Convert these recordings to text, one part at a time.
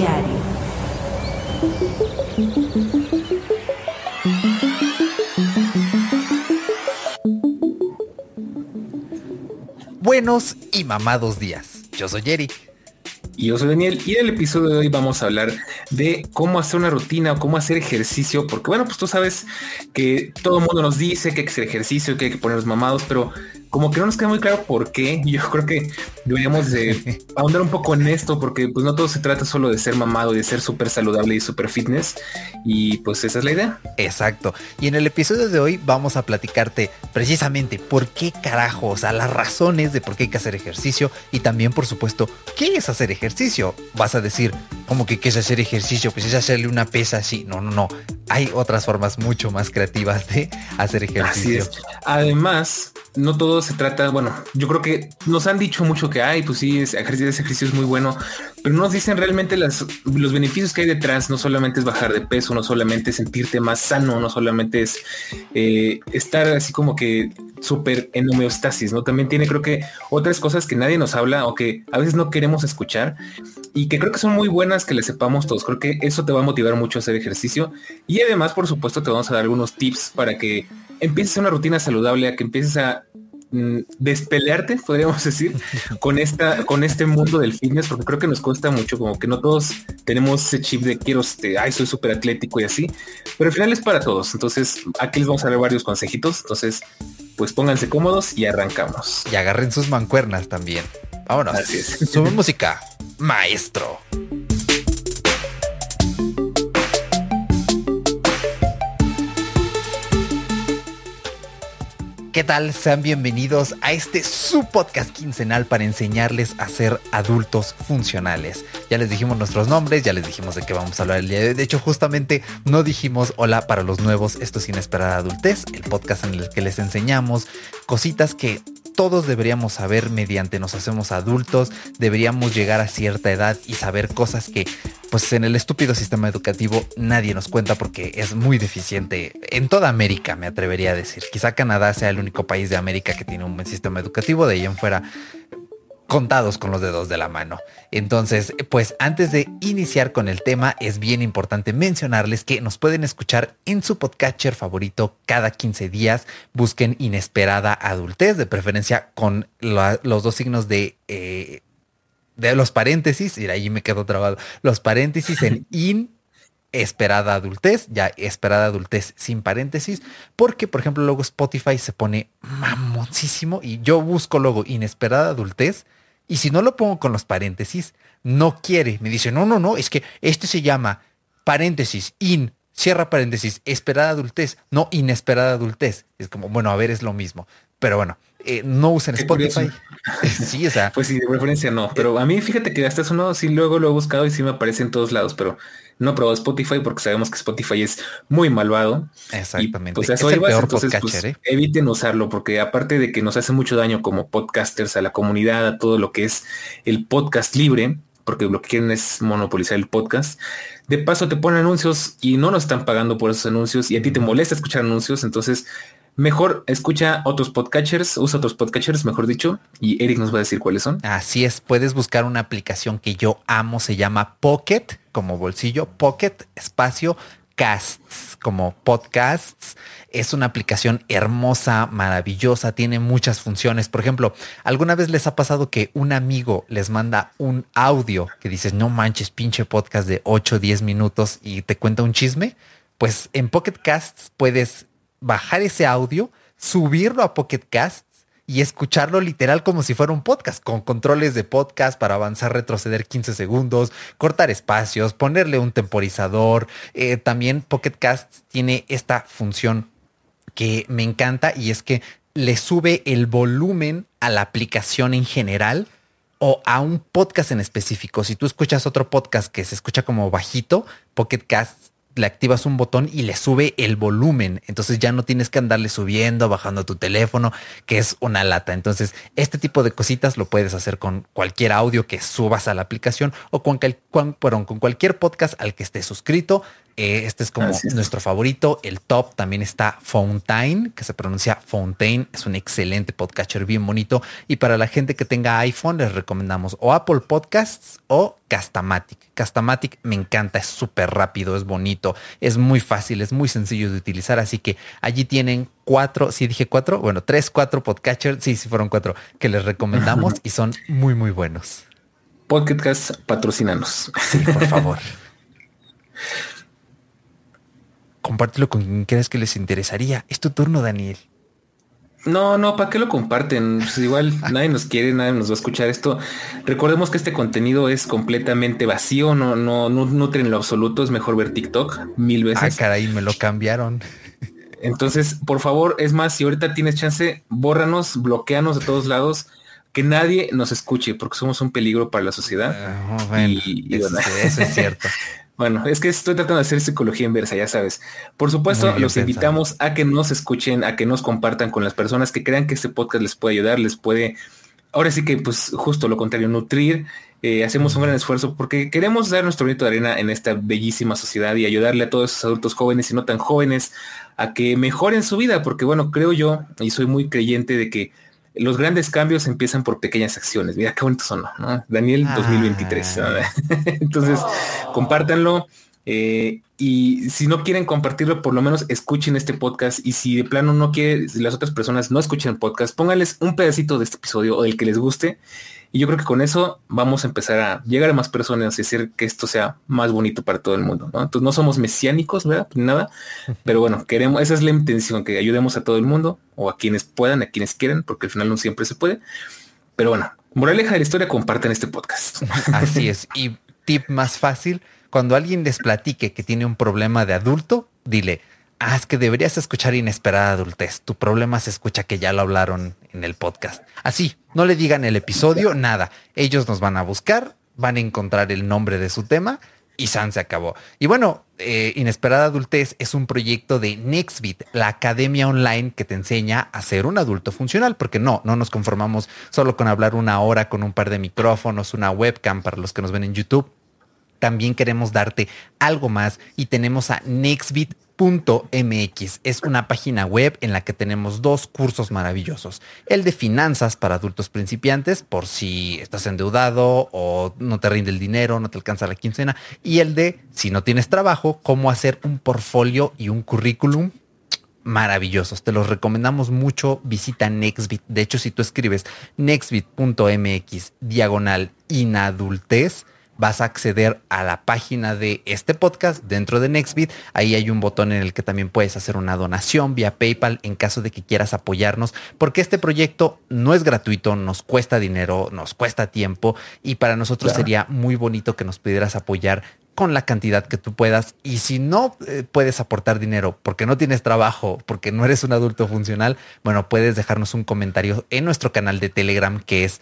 Diario. Buenos y mamados días. Yo soy Jerry. Y yo soy Daniel y en el episodio de hoy vamos a hablar de cómo hacer una rutina o cómo hacer ejercicio, porque bueno, pues tú sabes que todo el mundo nos dice que hay que hacer ejercicio, que hay que ponernos mamados, pero como que no nos queda muy claro por qué. Yo creo que deberíamos de ahondar un poco en esto, porque pues no todo se trata solo de ser mamado y de ser súper saludable y súper fitness. Y pues esa es la idea. Exacto. Y en el episodio de hoy vamos a platicarte precisamente por qué carajo, o sea, las razones de por qué hay que hacer ejercicio y también, por supuesto, qué es hacer ejercicio. Vas a decir, ¿cómo que qué es hacer ejercicio? Pues es hacerle una pesa así. No, no, no. Hay otras formas mucho más creativas de hacer ejercicio. Así es. Además, no todo se trata, bueno, yo creo que nos han dicho mucho que hay, pues sí, ese ejercicio, es muy bueno, pero no nos dicen realmente las, los beneficios que hay detrás. No solamente es bajar de peso, no solamente es sentirte más sano, no solamente es eh, estar así como que súper en homeostasis, ¿no? También tiene creo que otras cosas que nadie nos habla o que a veces no queremos escuchar y que creo que son muy buenas que le sepamos todos. Creo que eso te va a motivar mucho a hacer ejercicio y además, por supuesto, te vamos a dar algunos tips para que empieces una rutina saludable, a que empieces a despelearte, podríamos decir, con esta, con este mundo del fitness, porque creo que nos cuesta mucho, como que no todos tenemos ese chip de quiero, este, ay, soy súper atlético y así, pero al final es para todos. Entonces, aquí les vamos a dar varios consejitos. Entonces, pues pónganse cómodos y arrancamos. Y agarren sus mancuernas también. Vámonos. Así es. Sube música, maestro. ¿Qué tal? Sean bienvenidos a este su podcast quincenal para enseñarles a ser adultos funcionales. Ya les dijimos nuestros nombres, ya les dijimos de qué vamos a hablar el día de hoy. De hecho, justamente no dijimos hola para los nuevos, esto es Inesperada Adultez, el podcast en el que les enseñamos cositas que todos deberíamos saber mediante nos hacemos adultos, deberíamos llegar a cierta edad y saber cosas que pues en el estúpido sistema educativo nadie nos cuenta porque es muy deficiente en toda América, me atrevería a decir. Quizá Canadá sea el único país de América que tiene un buen sistema educativo, de ahí en fuera contados con los dedos de la mano. Entonces, pues antes de iniciar con el tema, es bien importante mencionarles que nos pueden escuchar en su podcatcher favorito cada 15 días. Busquen inesperada adultez, de preferencia con los dos signos de... eh, de los paréntesis, y ahí me quedo trabado, los paréntesis en in esperada adultez, ya esperada adultez sin paréntesis, porque por ejemplo luego Spotify se pone mamoncísimo y yo busco luego inesperada adultez y si no lo pongo con los paréntesis, no quiere, me dice, no, no, no, es que este se llama paréntesis, in, cierra paréntesis, esperada adultez, no inesperada adultez. Es como, bueno, a ver, es lo mismo. Pero bueno, eh, no usen Qué Spotify. curioso. sí, o sea, Pues sí, de preferencia no, pero a mí fíjate que hasta eso no, sí luego lo he buscado y sí me aparece en todos lados, pero no he probado Spotify porque sabemos que Spotify es muy malvado. exactamente. Y, pues es eso el peor entonces, pues, ¿eh? eviten usarlo porque aparte de que nos hace mucho daño como podcasters a la comunidad, a todo lo que es el podcast libre, porque lo que quieren es monopolizar el podcast. De paso te ponen anuncios y no nos están pagando por esos anuncios y a ti te molesta escuchar anuncios, entonces mejor escucha otros podcatchers, usa otros podcatchers, mejor dicho, y Eric nos va a decir cuáles son. Así es, puedes buscar una aplicación que yo amo, se llama Pocket, como bolsillo, Pocket, espacio, casts, como podcasts. Es una aplicación hermosa, maravillosa, tiene muchas funciones. Por ejemplo, ¿alguna vez les ha pasado que un amigo les manda un audio que dices, no manches, pinche podcast de 8 o 10 minutos y te cuenta un chisme? Pues en Pocket Casts puedes bajar ese audio, subirlo a Pocket Casts y escucharlo literal como si fuera un podcast, con controles de podcast para avanzar, retroceder 15 segundos, cortar espacios, ponerle un temporizador. Eh, también Pocket Casts tiene esta función que me encanta y es que le sube el volumen a la aplicación en general o a un podcast en específico. Si tú escuchas otro podcast que se escucha como bajito, Pocket Casts le activas un botón y le sube el volumen. Entonces ya no tienes que andarle subiendo, bajando tu teléfono, que es una lata. Entonces, este tipo de cositas lo puedes hacer con cualquier audio que subas a la aplicación o con, perdón, con cualquier podcast al que estés suscrito. Eh, este es como nuestro favorito. El top también está Fountain, que se pronuncia Fontaine. Es un excelente podcatcher bien bonito. Y para la gente que tenga iPhone, les recomendamos o Apple Podcasts o Castamatic. Castamatic me encanta, es súper rápido, es bonito, es muy fácil, es muy sencillo de utilizar. Así que allí tienen cuatro, si dije cuatro, bueno, tres, cuatro podcatchers, sí, sí fueron cuatro, que les recomendamos y son muy, muy buenos. Podcast patrocinanos. Sí, por favor. compártelo con quien creas que les interesaría. Es tu turno, Daniel. No, no, ¿para qué lo comparten? Pues igual nadie nos quiere, nadie nos va a escuchar esto. Recordemos que este contenido es completamente vacío, no, no, no nutre en lo absoluto. Es mejor ver TikTok mil veces. Ah, caray, me lo cambiaron. Entonces, por favor, es más, si ahorita tienes chance, bórranos, bloqueanos de todos lados, que nadie nos escuche, porque somos un peligro para la sociedad. Ah, y, eso es cierto. Bueno, es que estoy tratando de hacer psicología inversa, ya sabes. Por supuesto, los invitamos a que nos escuchen, a que nos compartan con las personas que crean que este podcast les puede ayudar, les puede, ahora sí que pues justo lo contrario, nutrir. Eh, hacemos un gran esfuerzo porque queremos dar nuestro bonito de arena en esta bellísima sociedad y ayudarle a todos esos adultos jóvenes y no tan jóvenes a que mejoren su vida, porque bueno, creo yo y soy muy creyente de que los grandes cambios empiezan por pequeñas acciones. Mira qué bonito son, ¿no? Daniel 2023. Ah. Entonces, compártanlo. Eh, y si no quieren compartirlo, por lo menos escuchen este podcast. Y si de plano no quiere, si las otras personas no escuchan el podcast, pónganles un pedacito de este episodio o el que les guste y yo creo que con eso vamos a empezar a llegar a más personas y hacer que esto sea más bonito para todo el mundo. ¿no? Entonces no somos mesiánicos, ¿verdad? Nada. Pero bueno, queremos, esa es la intención, que ayudemos a todo el mundo o a quienes puedan, a quienes quieran, porque al final no siempre se puede. Pero bueno, moraleja de la historia, comparten este podcast. Así es. Y tip más fácil, cuando alguien les platique que tiene un problema de adulto, dile, ah, es que deberías escuchar inesperada adultez. Tu problema se escucha que ya lo hablaron en el podcast. Así, no le digan el episodio, nada. Ellos nos van a buscar, van a encontrar el nombre de su tema y San se acabó. Y bueno, eh, Inesperada Adultez es un proyecto de Nextbit, la academia online que te enseña a ser un adulto funcional, porque no, no nos conformamos solo con hablar una hora con un par de micrófonos, una webcam para los que nos ven en YouTube. También queremos darte algo más y tenemos a Nextbit .mx es una página web en la que tenemos dos cursos maravillosos. El de finanzas para adultos principiantes, por si estás endeudado o no te rinde el dinero, no te alcanza la quincena. Y el de, si no tienes trabajo, cómo hacer un portfolio y un currículum maravillosos. Te los recomendamos mucho. Visita Nextbit. De hecho, si tú escribes nextbit.mx diagonal inadultez, vas a acceder a la página de este podcast dentro de Nextbit. Ahí hay un botón en el que también puedes hacer una donación vía PayPal en caso de que quieras apoyarnos, porque este proyecto no es gratuito, nos cuesta dinero, nos cuesta tiempo y para nosotros sería muy bonito que nos pudieras apoyar con la cantidad que tú puedas. Y si no eh, puedes aportar dinero porque no tienes trabajo, porque no eres un adulto funcional, bueno, puedes dejarnos un comentario en nuestro canal de Telegram que es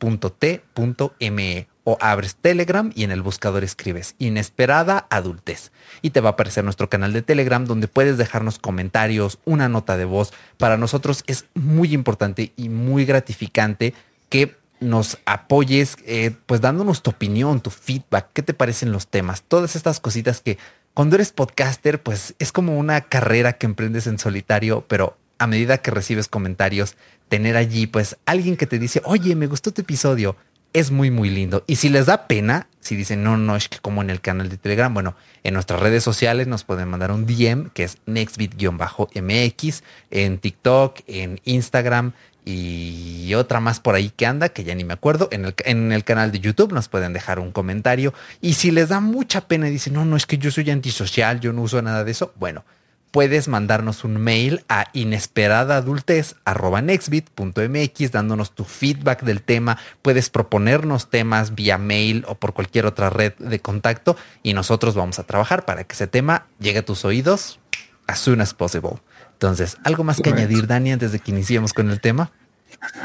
inesperadadultez.t.me o abres Telegram y en el buscador escribes inesperada adultez y te va a aparecer nuestro canal de Telegram donde puedes dejarnos comentarios, una nota de voz. Para nosotros es muy importante y muy gratificante que nos apoyes, eh, pues dándonos tu opinión, tu feedback, qué te parecen los temas, todas estas cositas que cuando eres podcaster, pues es como una carrera que emprendes en solitario, pero a medida que recibes comentarios, tener allí pues alguien que te dice, oye, me gustó tu episodio, es muy, muy lindo. Y si les da pena, si dicen, no, no, es que como en el canal de Telegram, bueno, en nuestras redes sociales nos pueden mandar un DM que es nextbit-mx, en TikTok, en Instagram y otra más por ahí que anda, que ya ni me acuerdo. En el, en el canal de YouTube nos pueden dejar un comentario. Y si les da mucha pena y dicen, no, no, es que yo soy antisocial, yo no uso nada de eso, bueno, puedes mandarnos un mail a inesperadadultez.nextbit.mx dándonos tu feedback del tema. Puedes proponernos temas vía mail o por cualquier otra red de contacto y nosotros vamos a trabajar para que ese tema llegue a tus oídos as soon as possible. Entonces, ¿algo más que añadir, Dani, antes de que iniciemos con el tema?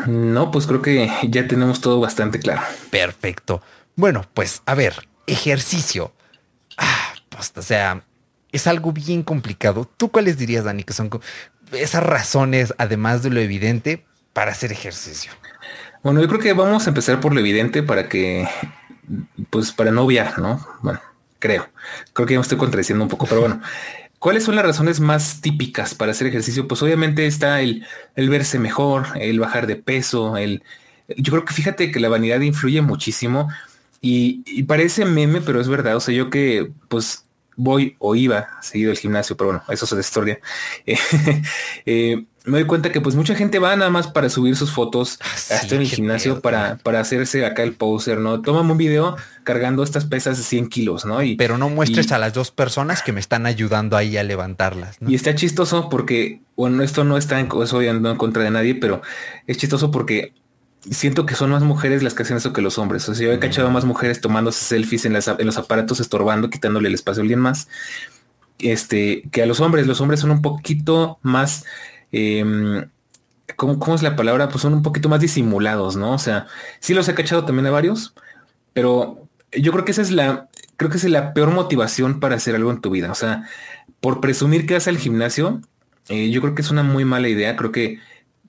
No, pues creo que ya tenemos todo bastante claro. Perfecto. Bueno, pues a ver, ejercicio. Ah, pues, o sea, es algo bien complicado. ¿Tú cuáles dirías, Dani, que son esas razones, además de lo evidente, para hacer ejercicio? Bueno, yo creo que vamos a empezar por lo evidente para que, pues, para no obviar, ¿no? Bueno, creo. Creo que ya me estoy contradiciendo un poco, pero bueno. ¿Cuáles son las razones más típicas para hacer ejercicio? Pues obviamente está el, el verse mejor, el bajar de peso, el... Yo creo que fíjate que la vanidad influye muchísimo y, y parece meme, pero es verdad. O sea, yo que pues voy o iba seguido al gimnasio, pero bueno, eso es de historia. eh, me doy cuenta que pues mucha gente va nada más para subir sus fotos ah, hasta en el gimnasio para, para hacerse acá el poser, ¿no? Tómame un video cargando estas pesas de 100 kilos, ¿no? Y, Pero no muestres a las dos personas que me están ayudando ahí a levantarlas. Y está chistoso porque, bueno, esto no está en, eso no en contra de nadie, pero es chistoso porque siento que son más mujeres las que hacen eso que los hombres. O sea, yo he cachado más mujeres tomándose selfies en, en los aparatos, estorbando, quitándole el espacio a alguien más. Este, que a los hombres, los hombres son un poquito más eh, ¿cómo, es la palabra? Pues son un poquito más disimulados, ¿no? O sea, sí los he cachado también a varios, pero yo creo que esa es la, creo que es la peor motivación para hacer algo en tu vida. O sea, por presumir que vas al gimnasio, eh, yo creo que es una muy mala idea. Creo que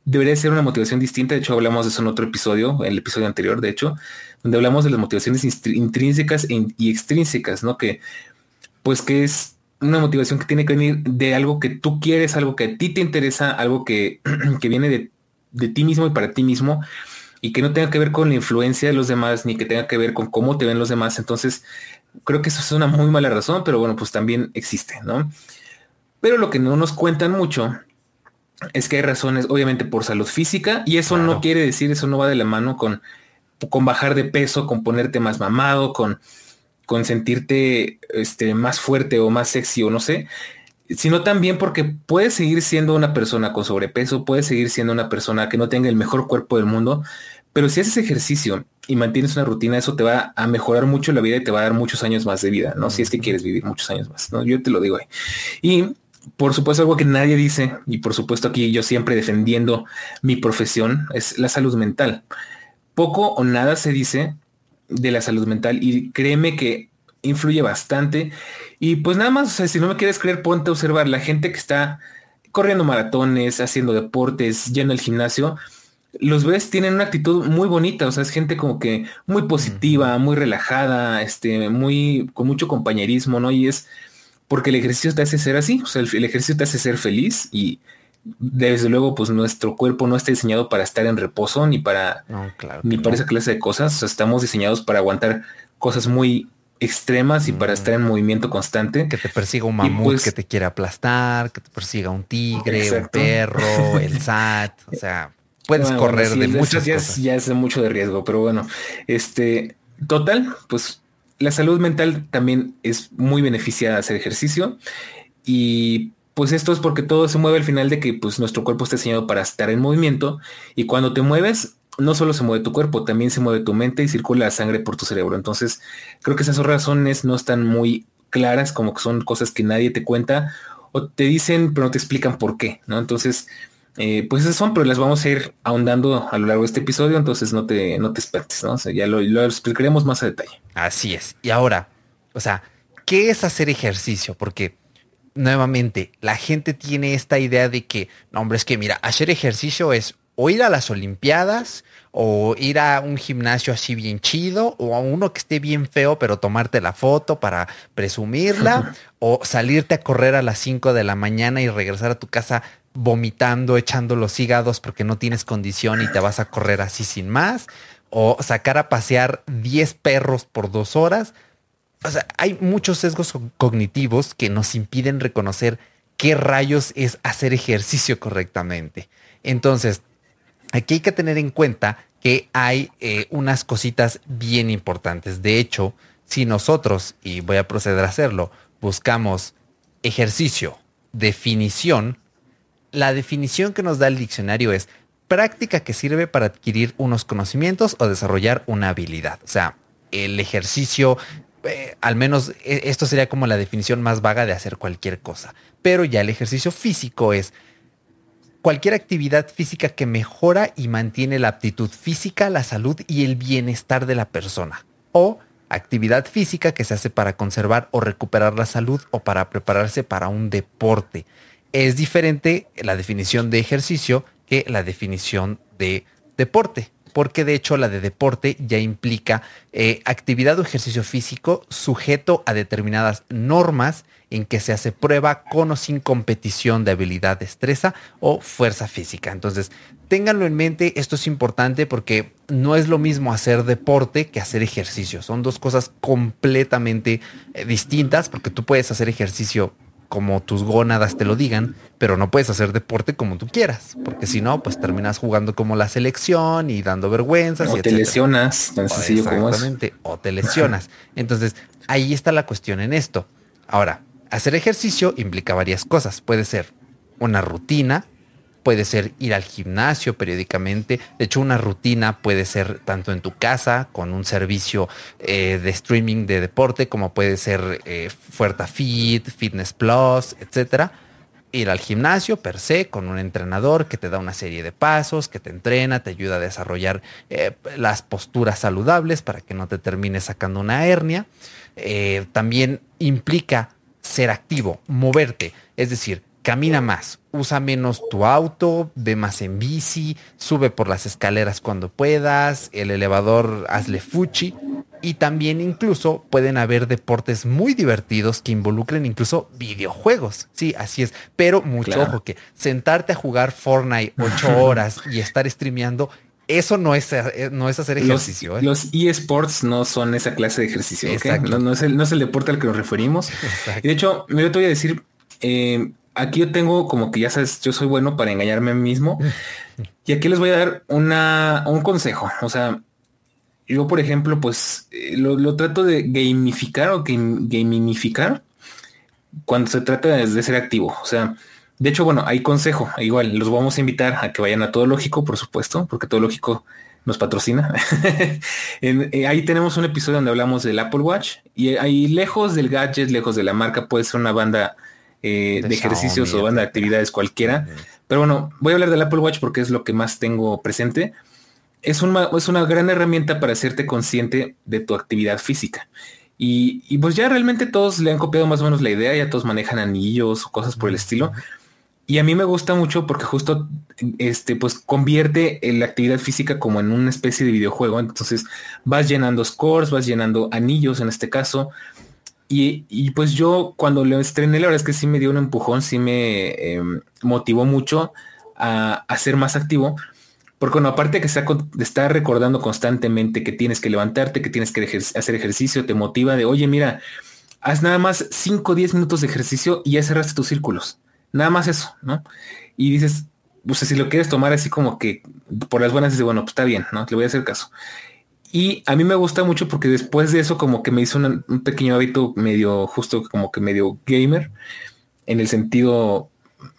debería ser una motivación distinta. De hecho, hablamos de eso en otro episodio, en el episodio anterior, de hecho, donde hablamos de las motivaciones intrínsecas e y extrínsecas, ¿no? Que, pues que es una motivación que tiene que venir de algo que tú quieres, algo que a ti te interesa, algo que, que viene de, de, ti mismo y para ti mismo y que no tenga que ver con la influencia de los demás ni que tenga que ver con cómo te ven los demás. Entonces, creo que eso es una muy mala razón, pero bueno, pues también existe, ¿no? Pero lo que no nos cuentan mucho es que hay razones, obviamente, por salud física y eso no quiere decir, eso no va de la mano con, con bajar de peso, con ponerte más mamado, con con sentirte este, más fuerte o más sexy o no sé, sino también porque puedes seguir siendo una persona con sobrepeso, puedes seguir siendo una persona que no tenga el mejor cuerpo del mundo, pero si haces ejercicio y mantienes una rutina, eso te va a mejorar mucho la vida y te va a dar muchos años más de vida, ¿no? Si es que quieres vivir muchos años más, ¿no? Yo te lo digo ahí. Y por supuesto, algo que nadie dice, y por supuesto aquí yo siempre defendiendo mi profesión, es la salud mental. Poco o nada se dice de la salud mental y créeme que influye bastante. Y pues nada más, o sea, si no me quieres creer, ponte a observar la gente que está corriendo maratones, haciendo deportes, yendo al gimnasio. Los ves, tienen una actitud muy bonita, o sea, es gente como que muy positiva, muy relajada, este, muy, con mucho compañerismo, ¿no? Y es porque el ejercicio te hace ser así, o sea, el, ejercicio te hace ser feliz y desde luego, pues nuestro cuerpo no está diseñado para estar en reposo ni para ni para esa clase de cosas. estamos diseñados para aguantar cosas muy extremas y para mm. estar en movimiento constante. Que te persiga un mamut pues que te quiera aplastar, que te persiga un tigre, un perro, el SAT. O sea, puedes correr de muchas ya cosas. ya es mucho de riesgo, pero bueno, este total, pues la salud mental también es muy beneficiada hacer ejercicio y pues esto es porque todo se mueve al final de que pues nuestro cuerpo está diseñado para estar en movimiento y cuando te mueves no solo se mueve tu cuerpo, también se mueve tu mente y circula la sangre por tu cerebro. Entonces, creo que esas razones no están muy claras, como que son cosas que nadie te cuenta o te dicen, pero no te explican por qué, ¿no? Entonces, eh, pues son, pero las vamos a ir ahondando a lo largo de este episodio, entonces no te, no te espertes, ¿no? O sea, ya lo, lo explicaremos más a detalle. Así es. Y ahora, o sea, ¿qué es hacer ejercicio? Porque nuevamente, la gente tiene esta idea de que, no, hombre, es que mira, hacer ejercicio es o ir a las Olimpiadas, o ir a un gimnasio así bien chido, o a uno que esté bien feo, pero tomarte la foto para presumirla, o salirte a correr a las 5 de la mañana y regresar a tu casa vomitando, echando los hígados porque no tienes condición y te vas a correr así sin más, o sacar a pasear 10 perros por dos horas o sea, hay muchos sesgos cognitivos que nos impiden reconocer qué rayos es hacer ejercicio correctamente. Entonces, aquí hay que tener en cuenta que hay eh, unas cositas bien importantes. De hecho, si nosotros, y voy a proceder a hacerlo, buscamos ejercicio, definición, la definición que nos da el diccionario es práctica que sirve para adquirir unos conocimientos o desarrollar una habilidad. O sea, el ejercicio eh, al menos e, esto sería como la definición más vaga de hacer cualquier cosa. Pero ya el ejercicio físico es cualquier actividad física que mejora y mantiene la aptitud física, la salud y el bienestar de la persona. O actividad física que se hace para conservar o recuperar la salud o para prepararse para un deporte. Es diferente la definición de ejercicio que la definición de deporte. porque de hecho la de deporte ya implica eh, actividad o ejercicio físico sujeto a determinadas normas en que se hace prueba con o sin competición de habilidad, destreza o fuerza física. Entonces, ténganlo en mente, esto es importante porque no es lo mismo hacer deporte que hacer ejercicio. Son dos cosas completamente eh, distintas porque tú puedes hacer ejercicio como tus gónadas te lo digan, pero no puedes hacer deporte como tú quieras, porque si no, pues terminas jugando como la selección y dando vergüenzas. O te lesionas, tan sencillo como O te lesionas. Entonces, ahí está la cuestión en esto. Ahora, hacer ejercicio implica varias cosas. Puede ser una rutina, puede ser ir al gimnasio periódicamente. De hecho, una rutina puede ser tanto en tu casa con un servicio eh, de streaming de deporte, como puede ser eh, Fuerta Fit, Fitness Plus, etcétera. Ir al gimnasio per se con un entrenador que te da una serie de pasos, que te entrena, te ayuda a desarrollar eh, las posturas saludables para que no te termines sacando una hernia. también implica ser activo, moverte, es decir, camina más, usa menos tu auto, ve más en bici, sube por las escaleras cuando puedas, el elevador hazle fuchi y también incluso pueden haber deportes muy divertidos que involucren incluso videojuegos. Sí, así es, pero mucho ojo que sentarte a jugar Fortnite ocho horas y estar streameando eso no es, eh, no es hacer ejercicio. Los, ¿eh? eSports no son esa clase de ejercicio. No, es el, no, es el, deporte al que nos referimos. Y de hecho, me te voy a decir, eh, aquí yo tengo como que ya sabes, yo soy bueno para engañarme a mí mismo. y aquí les voy a dar una, un consejo. O sea, yo, por ejemplo, pues lo, trato de gamificar o gamificar cuando se trata de ser activo. O sea, de hecho, bueno, hay consejo. Igual los vamos a invitar a que vayan a Todo Lógico, por supuesto, porque Todo Lógico nos patrocina. Eh, ahí tenemos un episodio donde hablamos del Apple Watch y ahí lejos del gadget, lejos de la marca, puede ser una banda eh, de, ejercicios o banda de actividades cualquiera. Pero bueno, voy a hablar del Apple Watch porque es lo que más tengo presente. Es una, es una gran herramienta para hacerte consciente de tu actividad física. Y, y, pues ya realmente todos le han copiado más o menos la idea, ya todos manejan anillos o cosas por el estilo. Y a mí me gusta mucho porque justo este pues convierte la actividad física como en una especie de videojuego. Entonces vas llenando scores, vas llenando anillos en este caso. Y, pues yo cuando lo estrené, la verdad es que sí me dio un empujón, sí me em, motivó mucho a, ser más activo. Porque bueno, aparte que está, está recordando constantemente que tienes que levantarte, que tienes que hacer ejercicio, te motiva de, oye, mira, haz nada más 5 o 10 minutos de ejercicio y ya cerraste tus círculos. Nada más eso, ¿no? Y dices, pues si lo quieres tomar así como que por las buenas, dices, bueno, pues está bien, ¿no? Te voy a hacer caso. Y a mí me gusta mucho porque después de eso como que me hizo un, pequeño hábito medio justo como que medio gamer en el sentido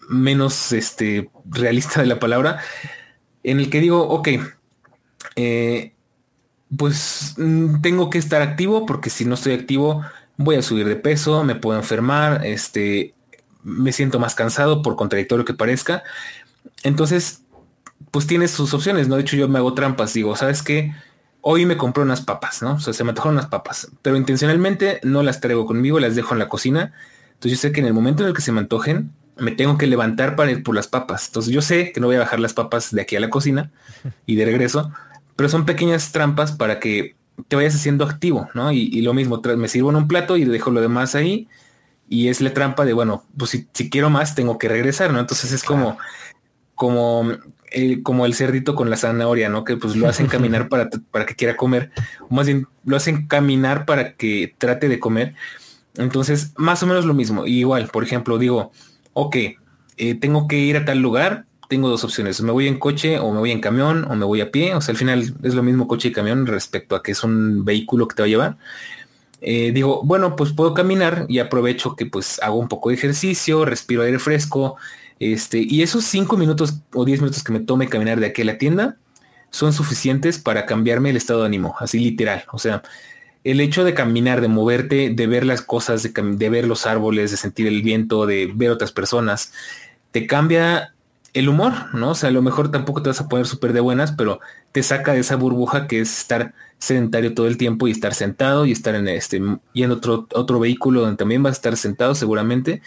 menos este realista de la palabra en el que digo ok eh, pues mm, tengo que estar activo porque si no estoy activo voy a subir de peso me puedo enfermar este me siento más cansado por contradictorio que parezca. Entonces, pues tienes sus opciones, ¿no? De hecho, yo me hago trampas, digo, ¿sabes qué? Hoy me compré unas papas, ¿no? O sea, se me antojaron unas papas, pero intencionalmente no las traigo conmigo, las dejo en la cocina. Entonces yo sé que en el momento en el que se me antojen, me tengo que levantar para ir por las papas. Entonces yo sé que no voy a bajar las papas de aquí a la cocina y de regreso, pero son pequeñas trampas para que te vayas haciendo activo, ¿no? Y, y lo mismo, me sirvo en un plato y dejo lo demás ahí y es la trampa de, bueno, pues si, quiero más, tengo que regresar, ¿no? Entonces es como, como, el, como el cerdito con la zanahoria, ¿no? Que pues lo hacen caminar para, para que quiera comer, o más bien lo hacen caminar para que trate de comer. Entonces, más o menos lo mismo. igual, por ejemplo, digo, ok, eh, tengo que ir a tal lugar, tengo dos opciones, me voy en coche o me voy en camión o me voy a pie, o sea, al final es lo mismo coche y camión respecto a que es un vehículo que te va a llevar. Eh, digo, bueno, pues puedo caminar y aprovecho que pues hago un poco de ejercicio, respiro aire fresco, este, y esos cinco minutos o diez minutos que me tome caminar de aquí a la tienda son suficientes para cambiarme el estado de ánimo, así literal. O sea, el hecho de caminar, de moverte, de ver las cosas, de, de ver los árboles, de sentir el viento, de ver otras personas, te cambia el humor, ¿no? O sea, a lo mejor tampoco te vas a poner súper de buenas, pero te saca de esa burbuja que es estar sedentario todo el tiempo y estar sentado y estar en este y en otro, otro vehículo donde también vas a estar sentado seguramente.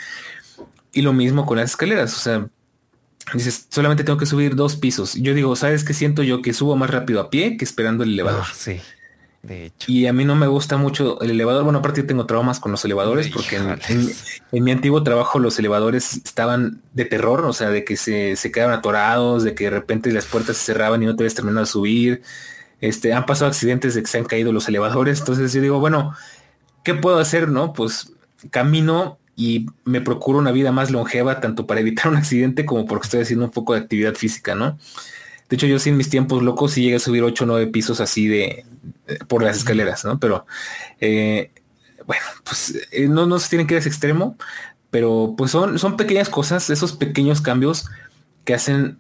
Y lo mismo con las escaleras. O sea, Dices, solamente tengo que subir dos pisos. Yo digo, ¿sabes qué siento yo? Que subo más rápido a pie que esperando el elevador. Ah, sí. De hecho. Y a mí no me gusta mucho el elevador. Bueno, aparte yo tengo traumas con los elevadores porque en, mi antiguo trabajo los elevadores estaban de terror, o sea, de que se, se quedaban atorados, de que de repente las puertas se cerraban y no te habías terminado de subir. Este, han pasado accidentes de que se han caído los elevadores. Entonces yo digo, bueno, ¿qué puedo hacer? No, pues camino y me procuro una vida más longeva, tanto para evitar un accidente como porque estoy haciendo un poco de actividad física, ¿no? De hecho, yo sin mis tiempos locos sí llegué a subir 8 o 9 pisos así de, por las escaleras, ¿no? Pero eh, bueno, pues eh, no, no se tienen que ir a ese extremo, pero pues son, son pequeñas cosas, esos pequeños cambios que hacen,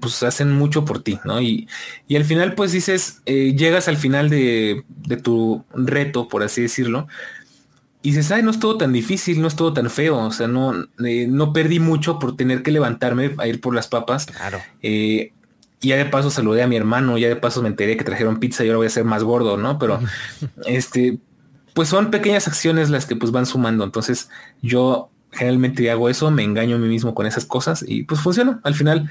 pues hacen mucho por ti, ¿no? Y, y al final, pues dices, eh, llegas al final de, de tu reto, por así decirlo, y dices, ay, no es todo tan difícil, no es todo tan feo. O sea, no, eh, no perdí mucho por tener que levantarme a ir por las papas. Claro. Eh, y ya de paso saludé a mi hermano, ya de paso me enteré que trajeron pizza y ahora voy a ser más gordo, ¿no? Pero este, pues son pequeñas acciones las que pues van sumando. Entonces yo generalmente hago eso, me engaño a mí mismo con esas cosas y pues funciona. Al final,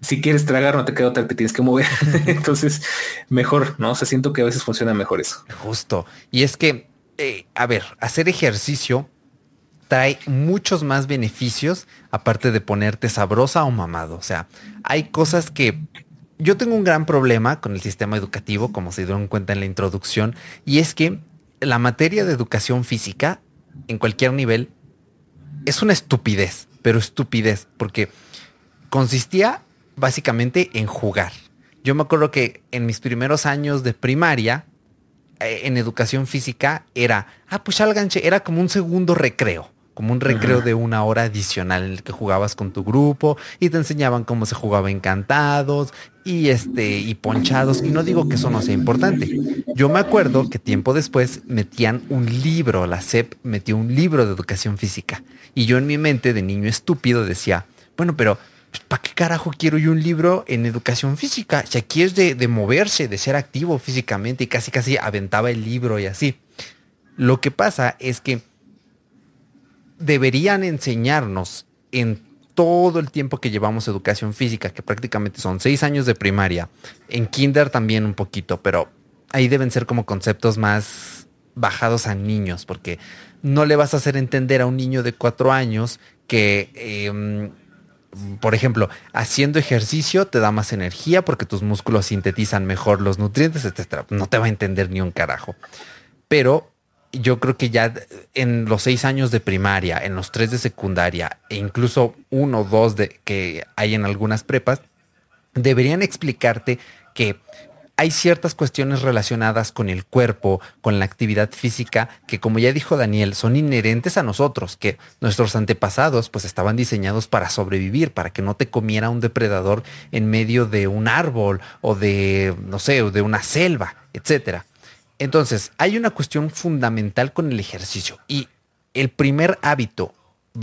si quieres tragar, no te queda otra, te tienes que mover. Entonces, mejor, ¿no? O sea, siento que a veces funciona mejor eso. Justo. Y es que eh, a ver, hacer ejercicio trae muchos más beneficios aparte de ponerte sabrosa o mamado. O sea, hay cosas que yo tengo un gran problema con el sistema educativo, como se dieron cuenta en la introducción, y es que la materia de educación física en cualquier nivel es una estupidez, pero estupidez, porque consistía básicamente en jugar. Yo me acuerdo que en mis primeros años de primaria, en educación física era, ah, pues ganche, era como un segundo recreo, como un recreo de una hora adicional en el que jugabas con tu grupo y te enseñaban cómo se jugaba encantados y este y ponchados. Y no digo que eso no sea importante. Yo me acuerdo que tiempo después metían un libro, la SEP metió un libro de educación física. Y yo en mi mente de niño estúpido decía, bueno, pero ¿para qué carajo quiero yo un libro en educación física? Si aquí es de, de, moverse, de ser activo físicamente y casi casi aventaba el libro y así. Lo que pasa es que deberían enseñarnos en todo el tiempo que llevamos educación física, que prácticamente son seis años de primaria, en kinder también un poquito, pero ahí deben ser como conceptos más bajados a niños, porque no le vas a hacer entender a un niño de cuatro años que... Eh, por ejemplo, haciendo ejercicio te da más energía porque tus músculos sintetizan mejor los nutrientes, etcétera. No te va a entender ni un carajo. Pero yo creo que ya en los seis años de primaria, en los tres de secundaria e incluso uno o dos de que hay en algunas prepas, deberían explicarte que hay ciertas cuestiones relacionadas con el cuerpo, con la actividad física, que como ya dijo Daniel, son inherentes a nosotros, que nuestros antepasados pues estaban diseñados para sobrevivir, para que no te comiera un depredador en medio de un árbol o de, no sé, de una selva, etc. Entonces, hay una cuestión fundamental con el ejercicio y el primer hábito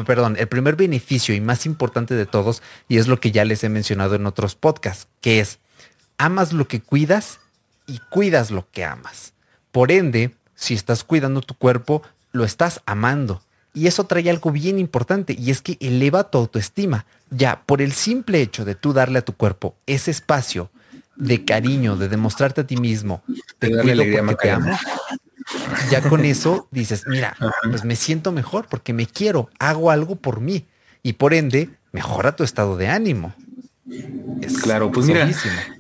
perdón, el primer beneficio y más importante de todos, y es lo que ya les he mencionado en otros podcasts, que es amas lo que cuidas y cuidas lo que amas. Por ende, si estás cuidando tu cuerpo, lo estás amando. Y eso trae algo bien importante y es que eleva tu autoestima. Ya, por el simple hecho de tú darle a tu cuerpo ese espacio de cariño, de demostrarte a ti mismo, te cuido porque te amo, ya con eso dices, mira, pues me siento mejor porque me quiero, hago algo por mí y por ende mejora tu estado de ánimo claro, pues mira,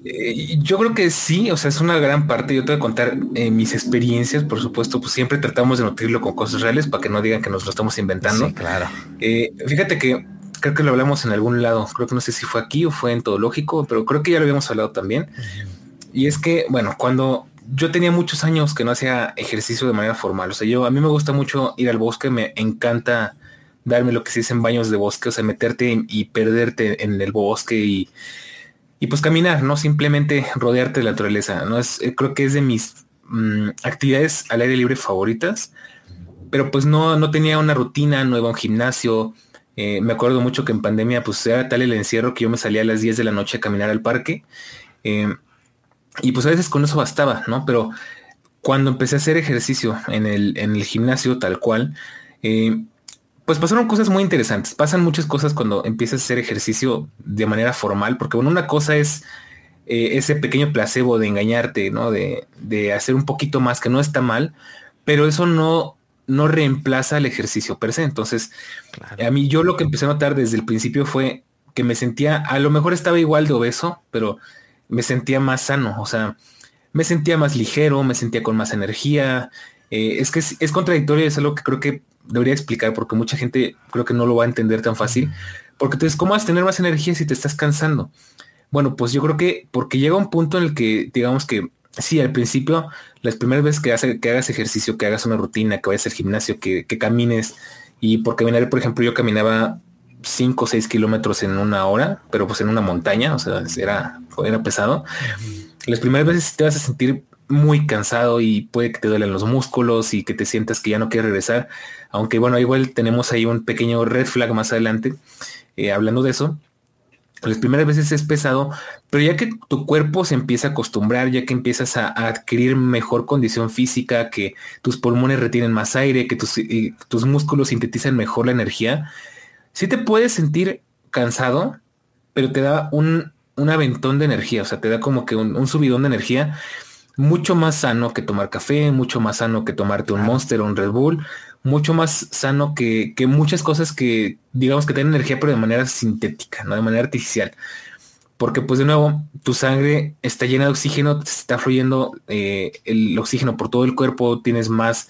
eh, yo creo que sí, o sea, es una gran parte. Yo te voy a contar eh, mis experiencias, por supuesto, pues siempre tratamos de nutrirlo con cosas reales para que no digan que nos lo estamos inventando. claro. Eh, fíjate que creo que lo hablamos en algún lado, creo que no sé si fue aquí o fue en todo lógico, pero creo que ya lo habíamos hablado también. Y es que, bueno, cuando yo tenía muchos años que no hacía ejercicio de manera formal, o sea, yo a mí me gusta mucho ir al bosque, me encanta darme lo que se dice en baños de bosque, o sea, meterte y perderte en el bosque y, y pues caminar, no simplemente rodearte de la naturaleza, no es, eh, creo que es de mis mm, actividades al aire libre favoritas, pero pues no, no tenía una rutina, no iba a un gimnasio. Eh, me acuerdo mucho que en pandemia pues era tal el encierro que yo me salía a las 10 de la noche a caminar al parque. Eh, y pues a veces con eso bastaba, ¿no? Pero cuando empecé a hacer ejercicio en el, en el gimnasio tal cual, pues pasaron cosas muy interesantes. Pasan muchas cosas cuando empiezas a hacer ejercicio de manera formal, porque bueno, una cosa es eh, ese pequeño placebo de engañarte, ¿no? De, de, hacer un poquito más, que no está mal, pero eso no, no reemplaza el ejercicio per se. Entonces, a mí yo lo que empecé a notar desde el principio fue que me sentía, a lo mejor estaba igual de obeso, pero me sentía más sano, o sea, me sentía más ligero, me sentía con más energía. Eh, es que es, es contradictorio, es algo que creo que debería explicar porque mucha gente creo que no lo va a entender tan fácil. Porque entonces, ¿cómo vas a tener más energía si te estás cansando? Bueno, pues yo creo que porque llega un punto en el que, digamos que sí, al principio, las primeras veces que, que hagas ejercicio, que hagas una rutina, que vayas al gimnasio, que, camines, y por caminar, por ejemplo, yo caminaba 5 o 6 kilómetros en una hora, pero pues en una montaña, o sea, era, era pesado. Las primeras veces te vas a sentir muy cansado y puede que te duelen los músculos y que te sientas que ya no quieres regresar. Aunque bueno, igual tenemos ahí un pequeño red flag más adelante eh, hablando de eso. Las primeras veces es pesado, pero ya que tu cuerpo se empieza a acostumbrar, ya que empiezas a, adquirir mejor condición física, que tus pulmones retienen más aire, que tus, tus músculos sintetizan mejor la energía, sí te puedes sentir cansado, pero te da un, un aventón de energía, o sea, te da como que un, un subidón de energía mucho más sano que tomar café, mucho más sano que tomarte un Monster o un Red Bull, mucho más sano que, muchas cosas que digamos que tienen energía pero de manera sintética, no de manera artificial. Porque pues de nuevo, tu sangre está llena de oxígeno, te está fluyendo eh, el oxígeno por todo el cuerpo, tienes más,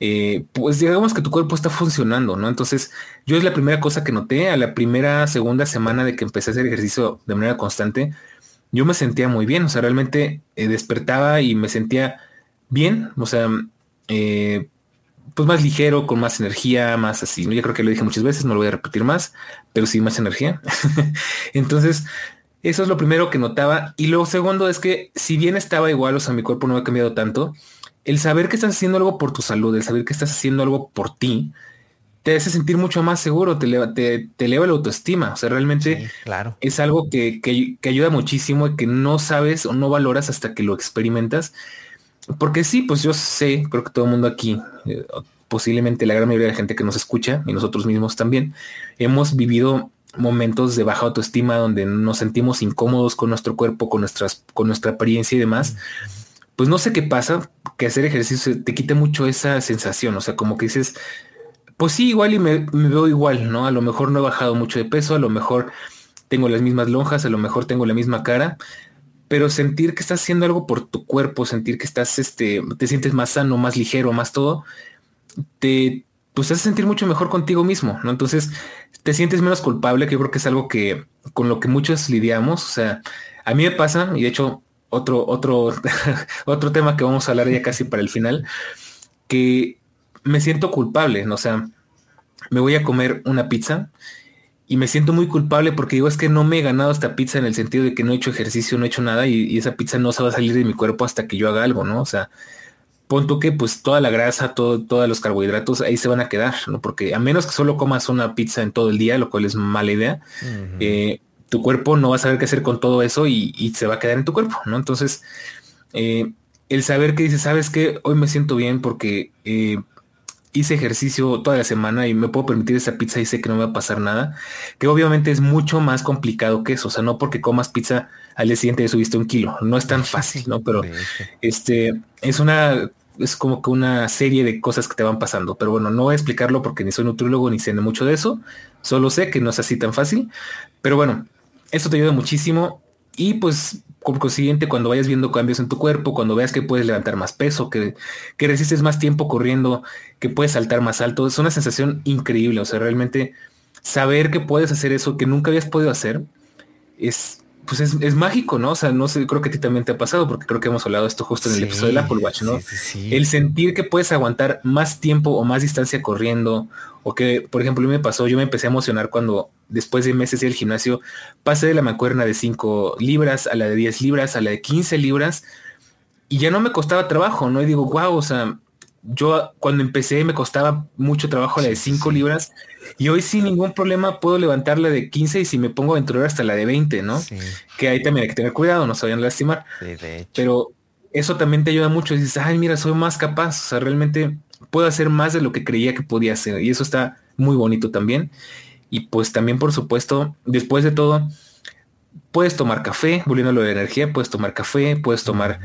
eh, pues digamos que tu cuerpo está funcionando, ¿no? Entonces yo es la primera cosa que noté a la primera, segunda semana de que empecé a hacer ejercicio de manera constante yo me sentía muy bien, o sea, realmente eh, despertaba y me sentía bien, o sea, eh, pues más ligero, con más energía, más así. Yo creo que lo dije muchas veces, no lo voy a repetir más, pero sí más energía. Entonces, eso es lo primero que notaba. Y lo segundo es que si bien estaba igual, o sea, mi cuerpo no ha cambiado tanto, el saber que estás haciendo algo por tu salud, el saber que estás haciendo algo por ti, te hace sentir mucho más seguro, te eleva, te, eleva la autoestima. O sea, realmente claro. es algo que, ayuda muchísimo y que no sabes o no valoras hasta que lo experimentas. Porque sí, pues yo sé, creo que todo el mundo aquí, eh, posiblemente la gran mayoría de la gente que nos escucha y nosotros mismos también, hemos vivido momentos de baja autoestima donde nos sentimos incómodos con nuestro cuerpo, con, nuestras, con nuestra apariencia y demás. Pues no sé qué pasa, que hacer ejercicio te quita mucho esa sensación, o sea, como que dices, pues sí, igual y me, veo igual, ¿no? A lo mejor no he bajado mucho de peso, a lo mejor tengo las mismas lonjas, a lo mejor tengo la misma cara, pero sentir que estás haciendo algo por tu cuerpo, sentir que estás, este, te sientes más sano, más ligero, más todo, te, pues hace sentir mucho mejor contigo mismo, ¿no? Entonces te sientes menos culpable, que yo creo que es algo que con lo que muchos lidiamos, o sea, a mí me pasa, y de hecho otro, otro, otro tema que vamos a hablar ya casi para el final, que me siento culpable, ¿no? sea, me voy a comer una pizza y me siento muy culpable porque digo, es que no me he ganado esta pizza en el sentido de que no he hecho ejercicio, no he hecho nada y, esa pizza no se va a salir de mi cuerpo hasta que yo haga algo, ¿no? O sea, punto que pues toda la grasa, todo, todos los carbohidratos ahí se van a quedar, ¿no? Porque a menos que solo comas una pizza en todo el día, lo cual es mala idea, eh, tu cuerpo no va a saber qué hacer con todo eso y, se va a quedar en tu cuerpo, ¿no? Entonces, eh, el saber que dices, sabes que hoy me siento bien porque eh, hice ejercicio toda la semana y me puedo permitir esa pizza y sé que no me va a pasar nada, que obviamente es mucho más complicado que eso, o sea, no porque comas pizza al día siguiente ya subiste un kilo, no es tan fácil, ¿no? Pero este es una, es como que una serie de cosas que te van pasando, pero bueno, no voy a explicarlo porque ni soy nutriólogo ni sé mucho de eso, solo sé que no es así tan fácil, pero bueno, esto te ayuda muchísimo. Y pues como consiguiente, cuando vayas viendo cambios en tu cuerpo, cuando veas que puedes levantar más peso, que, que resistes más tiempo corriendo, que puedes saltar más alto, es una sensación increíble. O sea, realmente saber que puedes hacer eso que nunca habías podido hacer es, pues es, mágico, ¿no? O sea, no sé, creo que a ti también te ha pasado, porque creo que hemos hablado de esto justo en el episodio del Apple Watch, ¿no? el sentir que puedes aguantar más tiempo o más distancia corriendo, o que, por ejemplo, a mí me pasó, yo me empecé a emocionar cuando después de meses el gimnasio, pasé de la mancuerna de 5 libras a la de 10 libras, a la de 15 libras, y ya no me costaba trabajo, ¿no? Y digo, wow, o sea, yo cuando empecé me costaba mucho trabajo la de 5 libras, y hoy sin ningún problema puedo levantar la de 15 y si me pongo a aventurar hasta la de 20, ¿no? Que ahí también hay que tener cuidado, no se vayan a lastimar. Pero eso también te ayuda mucho. Dices, ay, mira, soy más capaz. O sea, realmente puedo hacer más de lo que creía que podía hacer. Y eso está muy bonito también. Y pues también, por supuesto, después de todo, puedes tomar café, volviendo a lo de energía, puedes tomar café, puedes tomar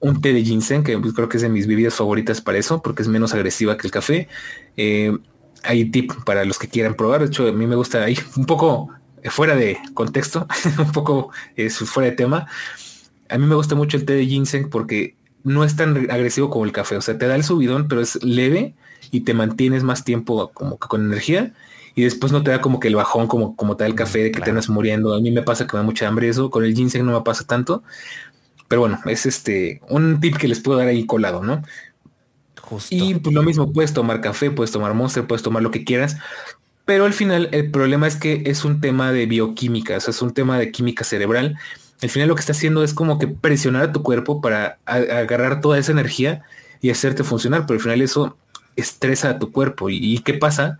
un té de ginseng, que pues, creo que es de mis bebidas favoritas para eso, porque es menos agresiva que el café. Eh, hay tip para los que quieran probar. De hecho, a mí me gusta ahí un poco fuera de contexto, un poco eh, fuera de tema. A mí me gusta mucho el té de ginseng porque no es tan agresivo como el café. O sea, te da el subidón, pero es leve y te mantienes más tiempo como que con energía. Y después no te da como que el bajón como, como te da el café de que te andas muriendo. A mí me pasa que me da mucha hambre eso. Con el ginseng no me pasa tanto. Pero bueno, es este un tip que les puedo dar ahí colado, ¿no? Y pues lo mismo, puedes tomar café, puedes tomar monster, puedes tomar lo que quieras. Pero al final el problema es que es un tema de bioquímica, o sea, es un tema de química cerebral. Al final lo que está haciendo es como que presionar a tu cuerpo para agarrar toda esa energía y hacerte funcionar, pero al final eso estresa a tu cuerpo. ¿Y, qué pasa?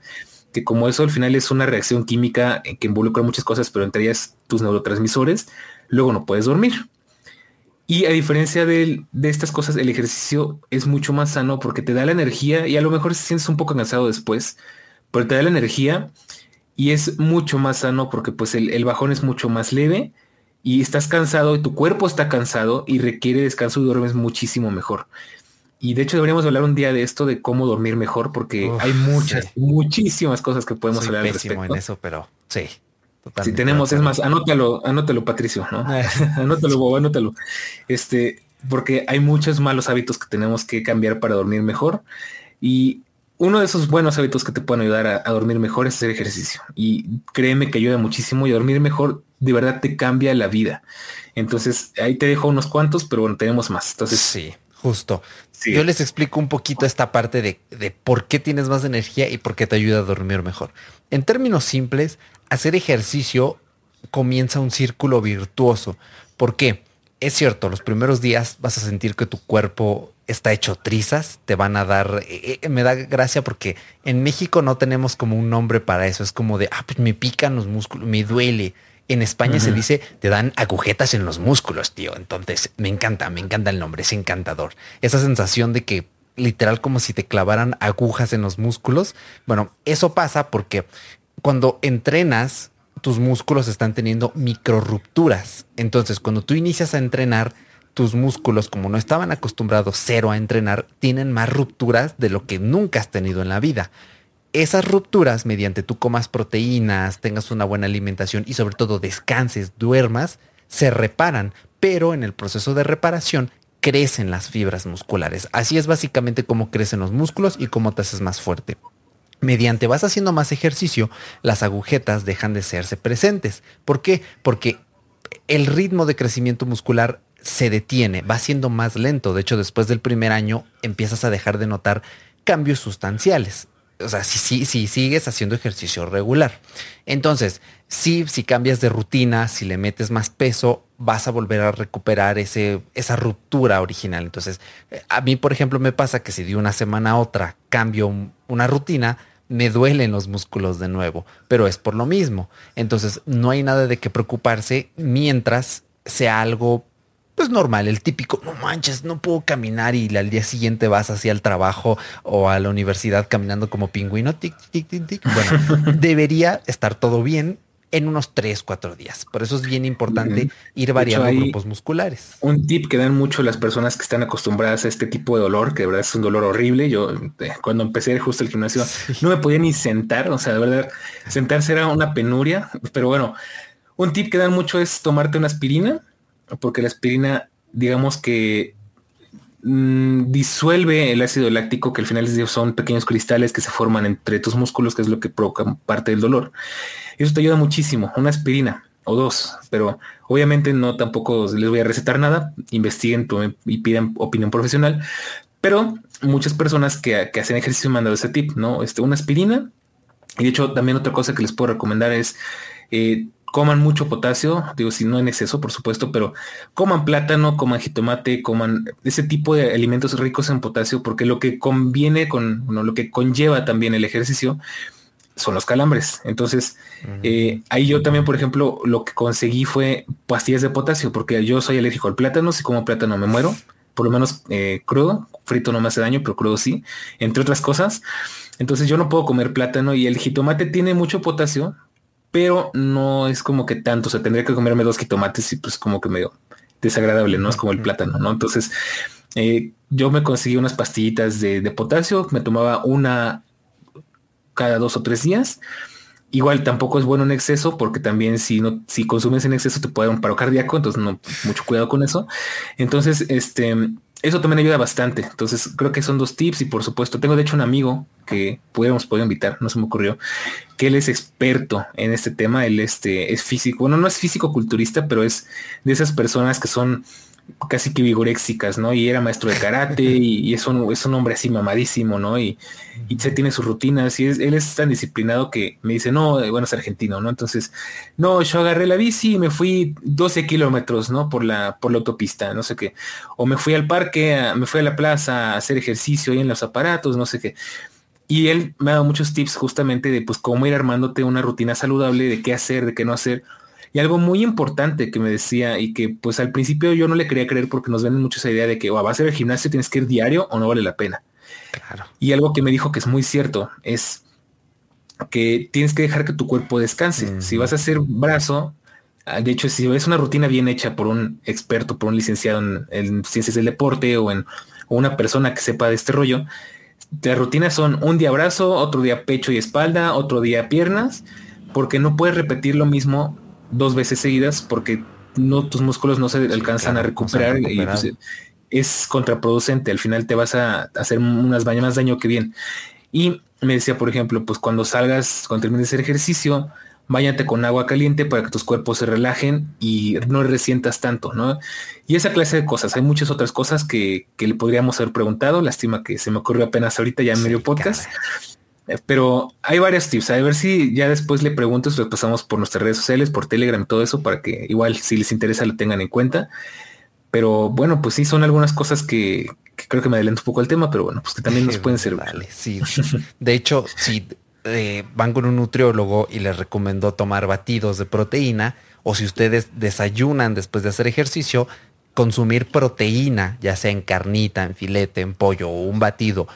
Que como eso al final es una reacción química que involucra muchas cosas, pero entre ellas tus neurotransmisores, luego no puedes dormir. Y a diferencia de, estas cosas, el ejercicio es mucho más sano porque te da la energía y a lo mejor se sientes un poco cansado después, pero te da la energía y es mucho más sano porque pues el, bajón es mucho más leve y estás cansado y tu cuerpo está cansado y requiere descanso y duermes muchísimo mejor. Y de hecho deberíamos hablar un día de esto, de cómo dormir mejor, porque hay muchas, muchísimas cosas que podemos hablar al respecto. en eso, pero sí si tenemos, es más, anótalo, anótalo, Patricio, ¿no? anótalo, Bobo, anótalo. Este, porque hay muchos malos hábitos que tenemos que cambiar para dormir mejor. Y uno de esos buenos hábitos que te pueden ayudar a, dormir mejor es hacer ejercicio. Y créeme que ayuda muchísimo y dormir mejor de verdad te cambia la vida. Entonces ahí te dejo unos cuantos, pero bueno, tenemos más. Entonces, sí, justo. Yo les explico un poquito esta parte de, de por qué tienes más energía y por qué te ayuda a dormir mejor. En términos simples, hacer ejercicio comienza un círculo virtuoso. ¿Por qué? Es cierto, los primeros días vas a sentir que tu cuerpo está hecho trizas, te van a dar, eh, eh, me da gracia porque en México no tenemos como un nombre para eso, es como de, ah, pues me pican los músculos, me duele. En España se dice, te dan agujetas en los músculos, tío. Entonces, me encanta, me encanta el nombre, es encantador. Esa sensación de que literal como si te clavaran agujas en los músculos. Bueno, eso pasa porque cuando entrenas, tus músculos están teniendo micro rupturas. Entonces, cuando tú inicias a entrenar, tus músculos, como no estaban acostumbrados cero a entrenar, tienen más rupturas de lo que nunca has tenido en la vida. Esas rupturas, mediante tú comas proteínas, tengas una buena alimentación y sobre todo descanses, duermas, se reparan, pero en el proceso de reparación crecen las fibras musculares. Así es básicamente cómo crecen los músculos y cómo te haces más fuerte. Mediante vas haciendo más ejercicio, las agujetas dejan de serse presentes. ¿Por qué? Porque el ritmo de crecimiento muscular se detiene, va siendo más lento. De hecho, después del primer año empiezas a dejar de notar cambios sustanciales. O sea, si, si, sigues haciendo ejercicio regular. Entonces, si, si cambias de rutina, si le metes más peso, vas a volver a recuperar ese, esa ruptura original. Entonces, eh, a mí, por ejemplo, me pasa que si de una semana a otra cambio una rutina, me duelen los músculos de nuevo, pero es por lo mismo. Entonces, no hay nada de qué preocuparse mientras sea algo pues normal, el típico, no manches, no puedo caminar y al día siguiente vas hacia el trabajo o a la universidad caminando como pingüino, tic, tic, tic, tic. Bueno, debería estar todo bien en unos 3, 4 días. Por eso es bien importante ir variando grupos musculares. Un tip que dan mucho las personas que están acostumbradas a este tipo de dolor, que de verdad es un dolor horrible. Yo eh, cuando empecé justo el gimnasio no me podía ni sentar, o sea, de verdad, sentarse era una penuria, pero bueno, un tip que dan mucho es tomarte una aspirina, porque la aspirina, digamos que mm, disuelve el ácido láctico, que al final son pequeños cristales que se forman entre tus músculos, que es lo que provoca parte del dolor. Eso te ayuda muchísimo, una aspirina o dos, pero obviamente no tampoco les voy a recetar nada, investiguen y piden opinión profesional, pero muchas personas que, hacen ejercicio me han dado ese tip, ¿no? Este, una aspirina. Y de hecho, también otra cosa que les puedo recomendar es eh, coman mucho potasio, digo, si no en exceso, por supuesto, pero coman plátano, coman jitomate, coman ese tipo de alimentos ricos en potasio, porque lo que conviene con, lo que conlleva también el ejercicio son los calambres. Entonces, eh, ahí yo también, por ejemplo, lo que conseguí fue pastillas de potasio, porque yo soy alérgico al plátano, si como plátano me muero, por lo menos eh, crudo, frito no me hace daño, pero crudo sí, entre otras cosas. Entonces yo no puedo comer plátano y el jitomate tiene mucho potasio, pero no es como que tanto. O sea, tendría que comerme dos jitomates y pues como que medio desagradable, no es como el plátano, ¿no? Entonces eh, yo me conseguí unas pastillitas de, de, potasio, me tomaba una cada dos o tres días. Igual tampoco es bueno en exceso, porque también si no, si consumes en exceso te puede dar un paro cardíaco, entonces no mucho cuidado con eso. Entonces, este eso también ayuda bastante. Entonces creo que son dos tips y por supuesto tengo de hecho un amigo que pudiéramos poder invitar, no se me ocurrió, que él es experto en este tema. Él este, es físico, bueno, no es físico culturista, pero es de esas personas que son casi que vigoréxicas, ¿no? Y era maestro de karate y, es, un, es un hombre así mamadísimo, ¿no? Y, y se tiene sus rutinas y él es tan disciplinado que me dice, no, bueno, es argentino, ¿no? Entonces, no, yo agarré la bici y me fui 12 kilómetros, ¿no? Por la, por la autopista, no sé qué. O me fui al parque, me fui a la plaza a hacer ejercicio ahí en los aparatos, no sé qué. Y él me ha dado muchos tips justamente de pues cómo ir armándote una rutina saludable, de qué hacer, de qué no hacer y algo muy importante que me decía y que pues al principio yo no le quería creer porque nos ven mucho esa idea de que o vas a ir al gimnasio, tienes que ir diario o no vale la pena. Claro. Y algo que me dijo que es muy cierto es que tienes que dejar que tu cuerpo descanse. Si vas a hacer brazo, ah, de hecho, si es una rutina bien hecha por un experto, por un licenciado en, ciencias del deporte o en una persona que sepa de este rollo, las rutinas son un día brazo, otro día pecho y espalda, otro día piernas, porque no puedes repetir lo mismo dos veces seguidas porque no tus músculos no se alcanzan a recuperar, y pues, es contraproducente. Al final te vas a hacer unas más daño que bien. Y me decía, por ejemplo, pues cuando salgas, cuando termines el ejercicio, váyate con agua caliente para que tus cuerpos se relajen y no resientas tanto, ¿no? Y esa clase de cosas. Hay muchas otras cosas que, le podríamos haber preguntado. Lástima que se me ocurrió apenas ahorita ya en medio podcast. Pero hay varios tips. A ver si ya después le pregunto si los pasamos por nuestras redes sociales, por Telegram, todo eso, para que igual si les interesa lo tengan en cuenta. Pero bueno, pues sí, son algunas cosas que, creo que me adelanto un poco el tema, pero bueno, pues que también nos pueden servir. Vale, sí. De hecho, si eh, van con un nutriólogo y les recomendó tomar batidos de proteína, o si ustedes desayunan después de hacer ejercicio, consumir proteína, ya sea en carnita, en filete, en pollo o un batido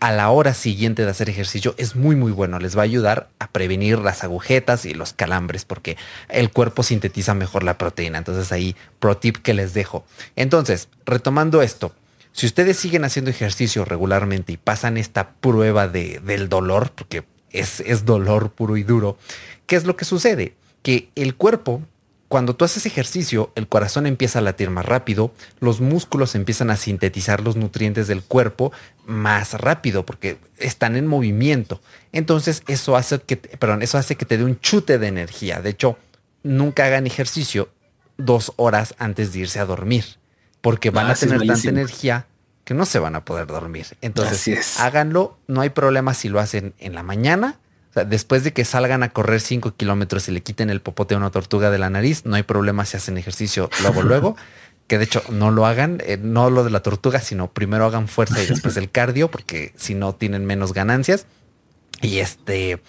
a la hora siguiente de hacer ejercicio es muy muy bueno. Les va a ayudar a prevenir las agujetas y los calambres porque el cuerpo sintetiza mejor la proteína. Entonces ahí pro tip que les dejo. Entonces, retomando esto, si ustedes siguen haciendo ejercicio regularmente y pasan esta prueba de, del dolor, porque es, es dolor puro y duro, ¿qué es lo que sucede? Que el cuerpo cuando tú haces ejercicio, el corazón empieza a latir más rápido, los músculos empiezan a sintetizar los nutrientes del cuerpo más rápido porque están en movimiento. Entonces eso hace que, perdón, eso hace que te dé un chute de energía. De hecho, nunca hagan ejercicio dos horas antes de irse a dormir porque van a tener tanta energía que no se van a poder dormir. Entonces, háganlo. No hay problema si lo hacen en la mañana después de que salgan a correr 5 kilómetros y le quiten el popote a una tortuga de la nariz, no hay problema si hacen ejercicio luego, luego. Que de hecho no lo hagan, eh, no lo de la tortuga, sino primero hagan fuerza y después el cardio, porque si no tienen menos ganancias. Y este,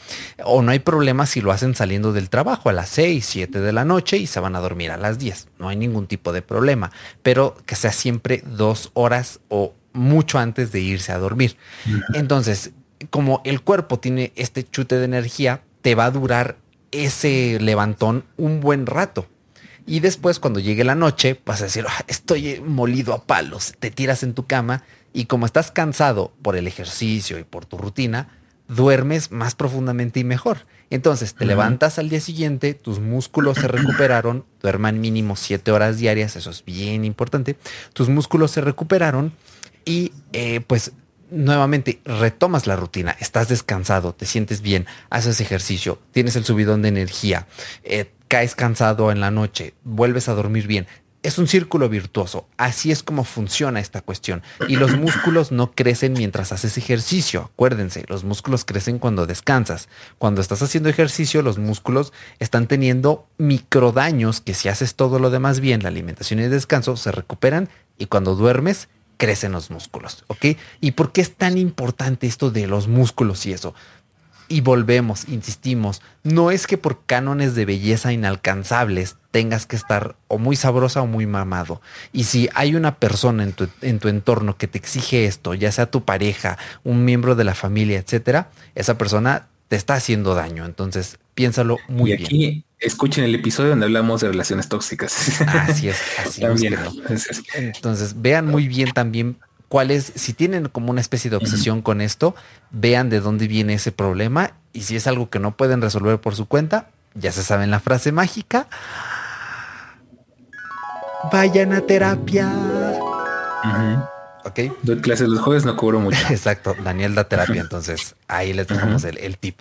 o no hay problema si lo hacen saliendo del trabajo a las 6, 7 de la noche y se van a dormir a las 10. No hay ningún tipo de problema, pero que sea siempre dos horas o mucho antes de irse a dormir. Entonces, como el cuerpo tiene este chute de energía, te va a durar ese levantón un buen rato. Y después cuando llegue la noche vas a decir, ah, estoy molido a palos, te tiras en tu cama y como estás cansado por el ejercicio y por tu rutina, duermes más profundamente y mejor. Entonces te levantas al día siguiente, tus músculos se recuperaron, duerman mínimo siete horas diarias, eso es bien importante, tus músculos se recuperaron y eh, pues nuevamente retomas la rutina, estás descansado, te sientes bien, haces ejercicio, tienes el subidón de energía, eh, caes cansado en la noche, vuelves a dormir bien. Es un círculo virtuoso. Así es como funciona esta cuestión. Y los músculos no crecen mientras haces ejercicio. Acuérdense, los músculos crecen cuando descansas. Cuando estás haciendo ejercicio, los músculos están teniendo microdaños que si haces todo lo demás bien, la alimentación y el descanso, se recuperan y cuando duermes, crecen los músculos, ¿ok? ¿Y por qué es tan importante esto de los músculos y eso? Y volvemos, insistimos, no es que por cánones de belleza inalcanzables tengas que estar o muy sabrosa o muy mamado. Y si hay una persona en tu, en tu entorno que te exige esto, ya sea tu pareja, un miembro de la familia, etcétera, esa persona te está haciendo daño. Entonces, piénsalo muy y aquí, bien. Escuchen el episodio donde hablamos de relaciones tóxicas. Así es, así es. Entonces, vean muy bien también cuáles, si tienen como una especie de obsesión con esto, vean de dónde viene ese problema y si es algo que no pueden resolver por su cuenta, ya se saben la frase mágica. Vayan a terapia. Ok. Doy clases los jueves, no cubro mucho. Exacto. Daniel da terapia, entonces ahí les dejamos el, el, tip.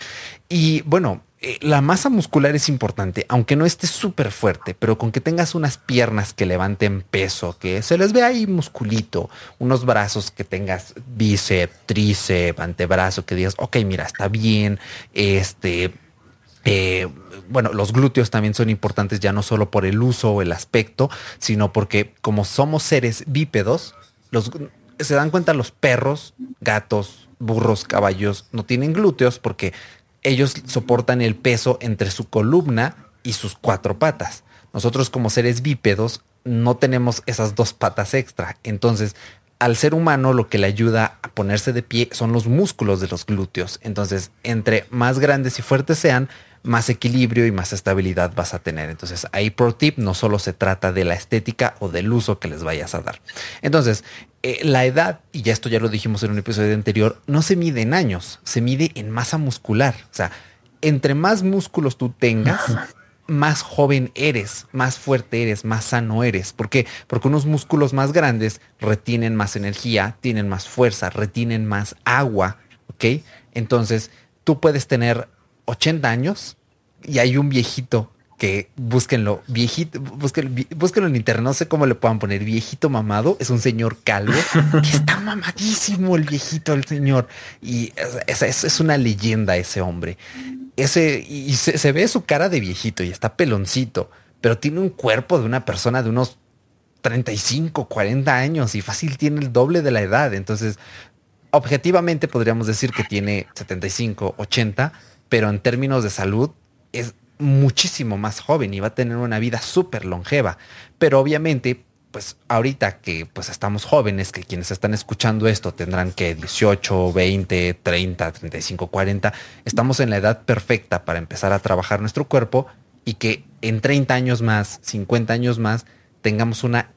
Y bueno, eh, la masa muscular es importante, aunque no esté súper fuerte, pero con que tengas unas piernas que levanten peso, que se les ve ahí musculito, unos brazos que tengas bíceps, tríceps, antebrazo, que digas, ok, mira, está bien, este, eh, bueno, los glúteos también son importantes ya no solo por el uso o el aspecto, sino porque como somos seres bípedos, los, se dan cuenta los perros, gatos, burros, caballos, no tienen glúteos porque ellos soportan el peso entre su columna y sus cuatro patas. Nosotros como seres bípedos no tenemos esas dos patas extra. Entonces, al ser humano lo que le ayuda a ponerse de pie son los músculos de los glúteos. Entonces, entre más grandes y fuertes sean, más equilibrio y más estabilidad vas a tener. Entonces, ahí pro tip no solo se trata de la estética o del uso que les vayas a dar. Entonces, eh, la edad, y ya esto ya lo dijimos en un episodio anterior, no se mide en años, se mide en masa muscular. O sea, entre más músculos tú tengas, más joven eres, más fuerte eres, más sano eres. ¿Por qué? Porque unos músculos más grandes retienen más energía, tienen más fuerza, retienen más agua. ¿Ok? Entonces, tú puedes tener 80 años y hay un viejito que búsquenlo, viejito, búsquenlo, en internet, no sé cómo le puedan poner, viejito mamado, es un señor calvo, que está mamadísimo el viejito, el señor, y es, es, una leyenda ese hombre. Ese, y se, se, ve su cara de viejito y está peloncito, pero tiene un cuerpo de una persona de unos 35, 40 años y fácil tiene el doble de la edad. Entonces, objetivamente podríamos decir que tiene 75, 80, pero en términos de salud es muchísimo más joven y va a tener una vida súper longeva. Pero obviamente, pues ahorita que pues estamos jóvenes, que quienes están escuchando esto tendrán que 18, 20, 30, 35, 40, estamos en la edad perfecta para empezar a trabajar nuestro cuerpo y que en 30 años más, 50 años más, tengamos una,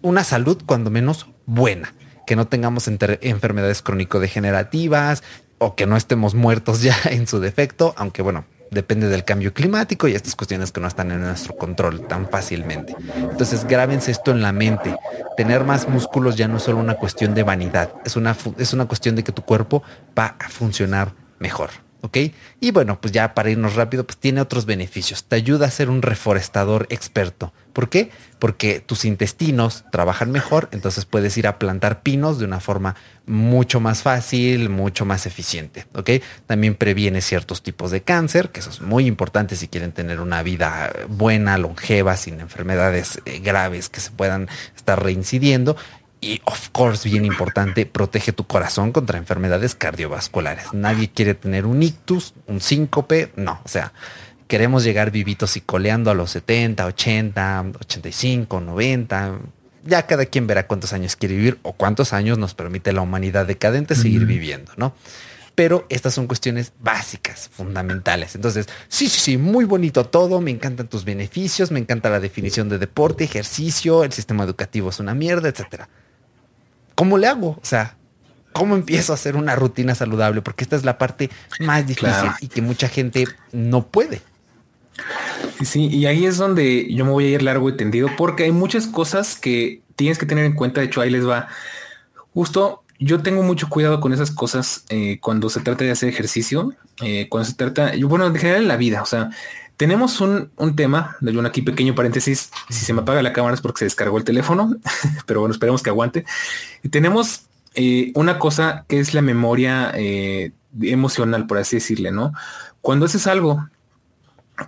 una salud cuando menos buena que no tengamos enfermedades crónico-degenerativas, o que no estemos muertos ya en su defecto, aunque bueno, depende del cambio climático y estas cuestiones que no están en nuestro control tan fácilmente. Entonces, grábense esto en la mente. Tener más músculos ya no es solo una cuestión de vanidad, es una, es una cuestión de que tu cuerpo va a funcionar mejor. ¿Ok? Y bueno, pues ya para irnos rápido, pues tiene otros beneficios. Te ayuda a ser un reforestador experto. ¿Por qué? Porque tus intestinos trabajan mejor, entonces puedes ir a plantar pinos de una forma mucho más fácil, mucho más eficiente, ¿ok? También previene ciertos tipos de cáncer, que eso es muy importante si quieren tener una vida buena, longeva, sin enfermedades eh, graves que se puedan estar reincidiendo. Y, of course, bien importante, protege tu corazón contra enfermedades cardiovasculares. Nadie quiere tener un ictus, un síncope, no. O sea, queremos llegar vivitos y coleando a los 70, 80, 85, 90. Ya cada quien verá cuántos años quiere vivir o cuántos años nos permite la humanidad decadente seguir viviendo, ¿no? pero estas son cuestiones básicas, fundamentales. Entonces, sí, sí, sí, muy bonito todo, me encantan tus beneficios, me encanta la definición de deporte, ejercicio, el sistema educativo es una mierda, etcétera. ¿Cómo le hago? O sea, ¿cómo empiezo a hacer una rutina saludable? Porque esta es la parte más difícil y que mucha gente no puede. Sí, y ahí es donde yo me voy a ir largo y tendido porque hay muchas cosas que tienes que tener en cuenta. De hecho, ahí les va. Justo yo tengo mucho cuidado con esas cosas eh, cuando se trata de hacer ejercicio, eh, cuando se trata, bueno, en general en la vida. O sea, tenemos un, un tema, un aquí pequeño paréntesis, si se me apaga la cámara es porque se descargó el teléfono, pero bueno, esperemos que aguante. Tenemos eh, una cosa que es la memoria eh, emocional, por así decirle, ¿no? Cuando haces algo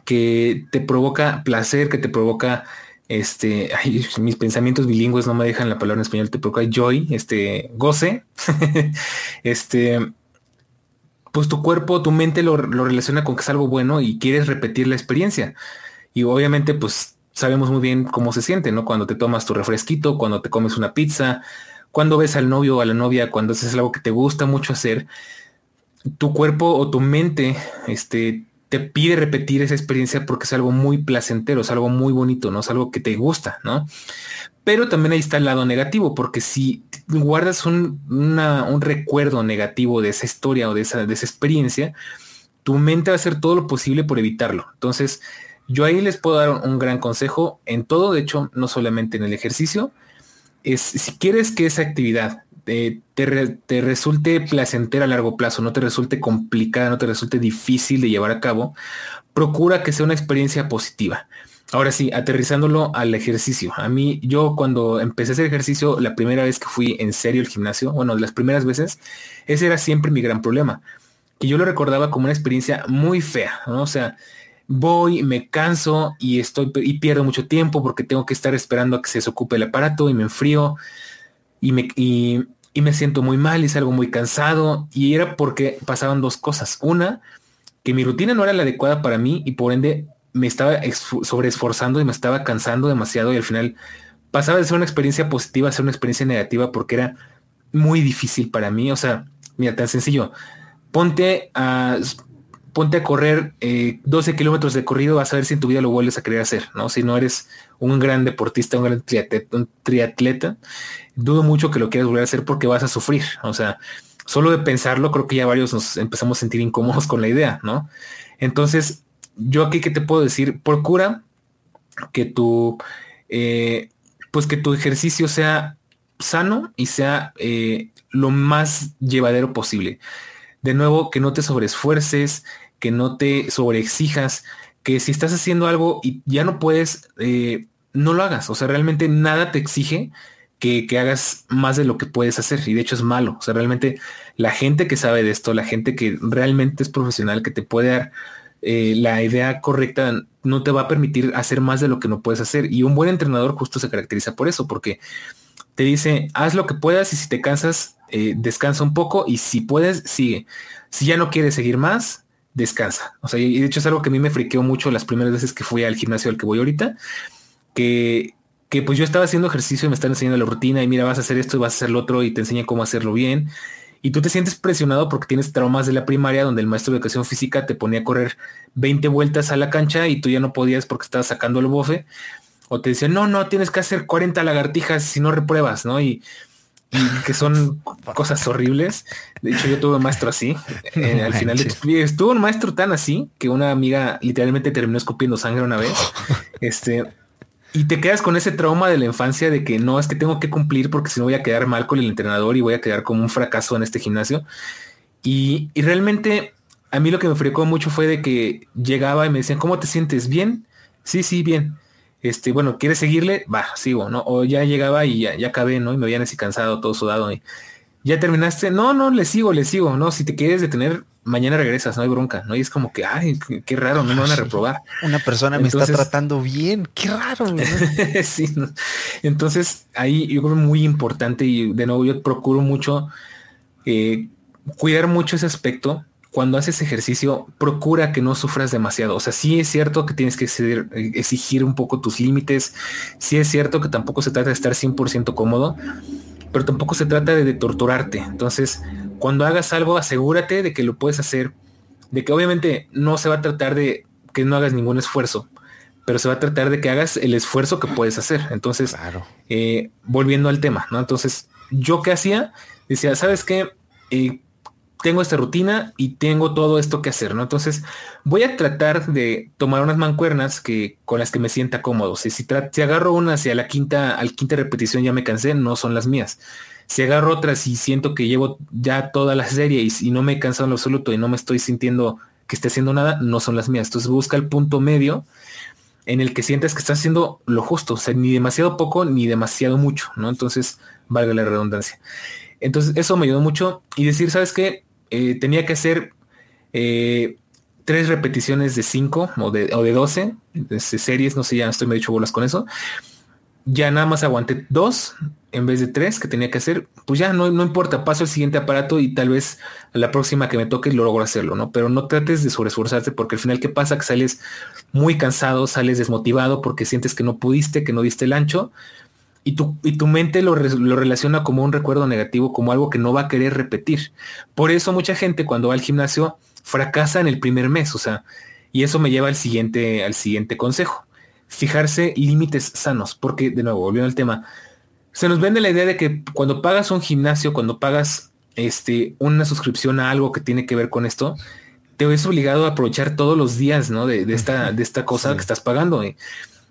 que te provoca placer, que te provoca este, mis pensamientos bilingües no me dejan la palabra en español, te provoca joy, este, goce, este, pues tu cuerpo, tu mente lo, relaciona con que es algo bueno y quieres repetir la experiencia. Y obviamente, pues sabemos muy bien cómo se siente, ¿no? Cuando te tomas tu refresquito, cuando te comes una pizza, cuando ves al novio o a la novia, cuando haces algo que te gusta mucho hacer, tu cuerpo o tu mente, este, te pide repetir esa experiencia porque es algo muy placentero, es algo muy bonito, ¿no? Es algo que te gusta, ¿no? Pero también ahí está el lado negativo, porque si guardas un, un recuerdo negativo de esa historia o de esa, de esa experiencia, tu mente va a hacer todo lo posible por evitarlo. Entonces, yo ahí les puedo dar un, gran consejo en todo, de hecho, no solamente en el ejercicio, es si quieres que esa actividad te, te, resulte placentera a largo plazo, no te resulte complicada, no te resulte difícil de llevar a cabo, procura que sea una experiencia positiva. Ahora sí, aterrizándolo al ejercicio. A mí, yo cuando empecé a ejercicio, la primera vez que fui en serio al gimnasio, bueno, las primeras veces, ese era siempre mi gran problema, que yo lo recordaba como una experiencia muy fea, ¿no? O sea, voy, me canso y estoy y pierdo mucho tiempo porque tengo que estar esperando a que se desocupe el aparato y me enfrío y me, y, me siento muy mal y salgo muy cansado. Y era porque pasaban dos cosas. Una, que mi rutina no era la adecuada para mí y por ende me estaba sobreesforzando y me estaba cansando demasiado y al final pasaba de ser una experiencia positiva a ser una experiencia negativa porque era muy difícil para mí. O sea, mira, tan sencillo. Ponte a ponte a correr 12 eh, kilómetros de corrido, vas a ver si en tu vida lo vuelves a querer hacer, ¿no? Si no eres un gran deportista, un gran triatleta, dudo mucho que lo quieras volver a hacer porque vas a sufrir. O sea, solo de pensarlo, creo que ya varios nos empezamos a sentir incómodos con la idea, ¿no? Entonces, yo aquí que te puedo decir, procura que tu, eh, pues que tu ejercicio sea sano y sea eh, lo más llevadero posible. De nuevo, que no te sobreesfuerces, que no te sobreexijas, que si estás haciendo algo y ya no puedes, eh, no lo hagas. O sea, realmente nada te exige que, hagas más de lo que puedes hacer. Y de hecho es malo. O sea, realmente la gente que sabe de esto, la gente que realmente es profesional, que te puede dar eh, la idea correcta, no te va a permitir hacer más de lo que no puedes hacer. Y un buen entrenador justo se caracteriza por eso, porque te dice, haz lo que puedas y si te cansas, eh, descansa un poco y si puedes, sigue. Si ya no quieres seguir más, descansa. O sea, y de hecho es algo que a mí me friqueó mucho las primeras veces que fui al gimnasio al que voy ahorita, que, que pues yo estaba haciendo ejercicio y me están enseñando la rutina y mira, vas a hacer esto y vas a hacer lo otro y te enseña cómo hacerlo bien. Y tú te sientes presionado porque tienes traumas de la primaria donde el maestro de educación física te ponía a correr 20 vueltas a la cancha y tú ya no podías porque estabas sacando el bofe. O te decía, no, no, tienes que hacer 40 lagartijas si no repruebas, ¿no? Y que son cosas horribles. De hecho, yo tuve un maestro así. Eh, al final estuvo un maestro tan así que una amiga literalmente terminó escupiendo sangre una vez. Este, y te quedas con ese trauma de la infancia de que no es que tengo que cumplir porque si no voy a quedar mal con el entrenador y voy a quedar como un fracaso en este gimnasio. Y, y realmente a mí lo que me frecó mucho fue de que llegaba y me decían, ¿cómo te sientes? ¿Bien? Sí, sí, bien este, bueno, ¿quieres seguirle? Va, sigo, ¿no? O ya llegaba y ya, ya acabé, ¿no? Y me habían así cansado, todo sudado. Y ya terminaste. No, no, le sigo, le sigo, ¿no? Si te quieres detener, mañana regresas, no hay bronca, ¿no? Y es como que, ay, qué raro, no me van a reprobar. Una persona me está tratando bien, qué raro. sí, entonces ahí yo creo muy importante y de nuevo yo procuro mucho eh, cuidar mucho ese aspecto cuando haces ejercicio, procura que no sufras demasiado. O sea, sí es cierto que tienes que exigir un poco tus límites. Sí es cierto que tampoco se trata de estar 100% cómodo, pero tampoco se trata de, torturarte. Entonces, cuando hagas algo, asegúrate de que lo puedes hacer, de que obviamente no se va a tratar de que no hagas ningún esfuerzo, pero se va a tratar de que hagas el esfuerzo que puedes hacer. Entonces, eh, volviendo al tema, ¿no? Entonces, yo qué hacía, decía, ¿sabes qué? Eh, tengo esta rutina y tengo todo esto que hacer, ¿no? Entonces voy a tratar de tomar unas mancuernas que con las que me sienta cómodo. Si, si, si agarro una hacia la quinta, al quinta repetición ya me cansé, no son las mías. Si agarro otras y siento que llevo ya toda la serie y, no me he cansado en lo absoluto y no me estoy sintiendo que esté haciendo nada, no son las mías. Entonces busca el punto medio en el que sientes que estás haciendo lo justo, o sea, ni demasiado poco ni demasiado mucho, ¿no? Entonces, valga la redundancia. Entonces, eso me ayudó mucho y decir, ¿sabes qué? Eh, tenía que hacer eh, tres repeticiones de cinco o de, o de 12 de series, no sé, ya estoy medio hecho bolas con eso. Ya nada más aguanté dos en vez de tres que tenía que hacer, pues ya no, no importa, paso al siguiente aparato y tal vez a la próxima que me toque lo logro hacerlo, ¿no? Pero no trates de sobreesforzarte porque al final, ¿qué pasa? Que sales muy cansado, sales desmotivado porque sientes que no pudiste, que no diste el ancho y tu, y tu mente lo, lo relaciona como un recuerdo negativo, como algo que no va a querer repetir. Por eso mucha gente cuando va al gimnasio fracasa en el primer mes, o sea, y eso me lleva al siguiente, al siguiente consejo. Fijarse límites sanos, porque de nuevo, volviendo al tema, se nos vende la idea de que cuando pagas un gimnasio, cuando pagas este, una suscripción a algo que tiene que ver con esto, te ves obligado a aprovechar todos los días, ¿no? De, esta, de esta cosa que estás pagando. ¿eh?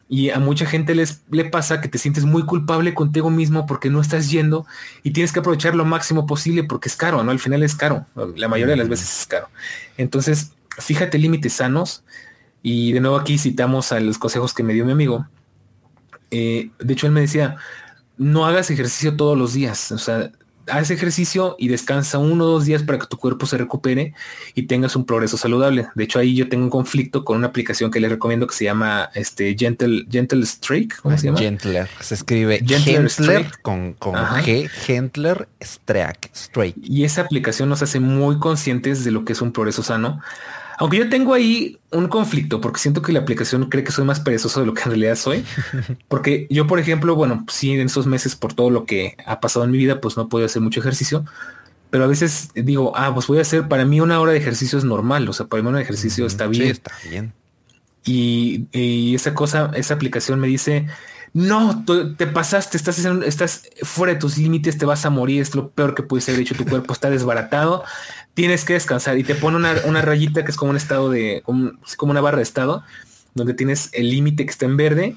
Y a mucha gente les le pasa que te sientes muy culpable contigo mismo porque no estás yendo y tienes que aprovechar lo máximo posible porque es caro, ¿no? Al final es caro. La mayoría de las veces es caro. Entonces, fíjate límites sanos. Y de nuevo aquí citamos a los consejos que me dio mi amigo. Eh, de hecho, él me decía, no hagas ejercicio todos los días. O sea, haz ejercicio y descansa uno o dos días para que tu cuerpo se recupere y tengas un progreso saludable. De hecho, ahí yo tengo un conflicto con una aplicación que les recomiendo que se llama este Gentle, Gentle Streak. ¿Cómo se llama? Gentler. Se escribe Gentler, con, con G, Gentler Streak. Y esa aplicación nos hace muy conscientes de lo que es un progreso sano. Aunque yo tengo ahí un conflicto porque siento que la aplicación cree que soy más perezoso de lo que en realidad soy. Porque yo, por ejemplo, bueno, sí, en esos meses por todo lo que ha pasado en mi vida, pues no podido hacer mucho ejercicio. Pero a veces digo, ah, pues voy a hacer, para mí una hora de ejercicio es normal. O sea, para mí un ejercicio está bien. está bien. Y, y, esa cosa, esa aplicación me dice, no, te pasaste, estás, estás fuera de tus límites, te vas a morir, es lo peor que puede ser hecho, tu cuerpo está desbaratado, tienes que descansar y te pone una, rayita que es como un estado de, como, una barra de estado, donde tienes el límite que está en verde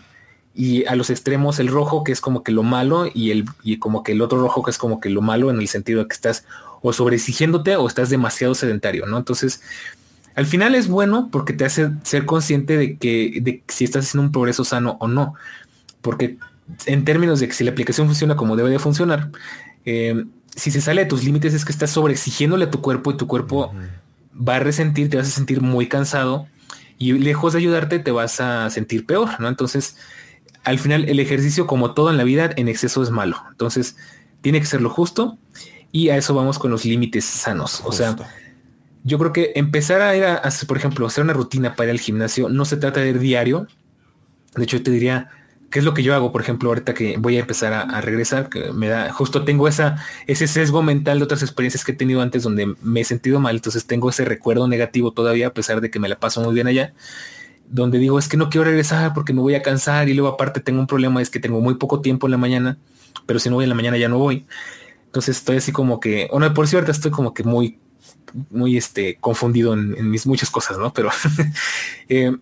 y a los extremos el rojo que es como que lo malo y el y como que el otro rojo que es como que lo malo en el sentido de que estás o sobreexigiéndote o estás demasiado sedentario, ¿no? Entonces, al final es bueno porque te hace ser consciente de que de si estás haciendo un progreso sano o no, porque en términos de que si la aplicación funciona como debe de funcionar, eh, si se sale de tus límites es que estás sobreexigiéndole a tu cuerpo y tu cuerpo va a resentir, te vas a sentir muy cansado y lejos de ayudarte te vas a sentir peor, ¿no? Entonces, al final el ejercicio como todo en la vida en exceso es malo. Entonces, tiene que ser lo justo y a eso vamos con los límites sanos. O sea, yo creo que empezar a ir a, por ejemplo, hacer una rutina para ir al gimnasio no se trata de ir diario. De hecho, yo te diría, ¿Qué es lo que yo hago, por ejemplo, ahorita que voy a empezar a, regresar? Que me da, justo tengo esa, ese sesgo mental de otras experiencias que he tenido antes donde me he sentido mal, entonces tengo ese recuerdo negativo todavía, a pesar de que me la paso muy bien allá, donde digo, es que no quiero regresar porque me voy a cansar y luego aparte tengo un problema, es que tengo muy poco tiempo en la mañana, pero si no voy en la mañana ya no voy. Entonces estoy así como que, bueno, por cierto, estoy como que muy, muy este, confundido en, mis muchas cosas, ¿no? Pero eh,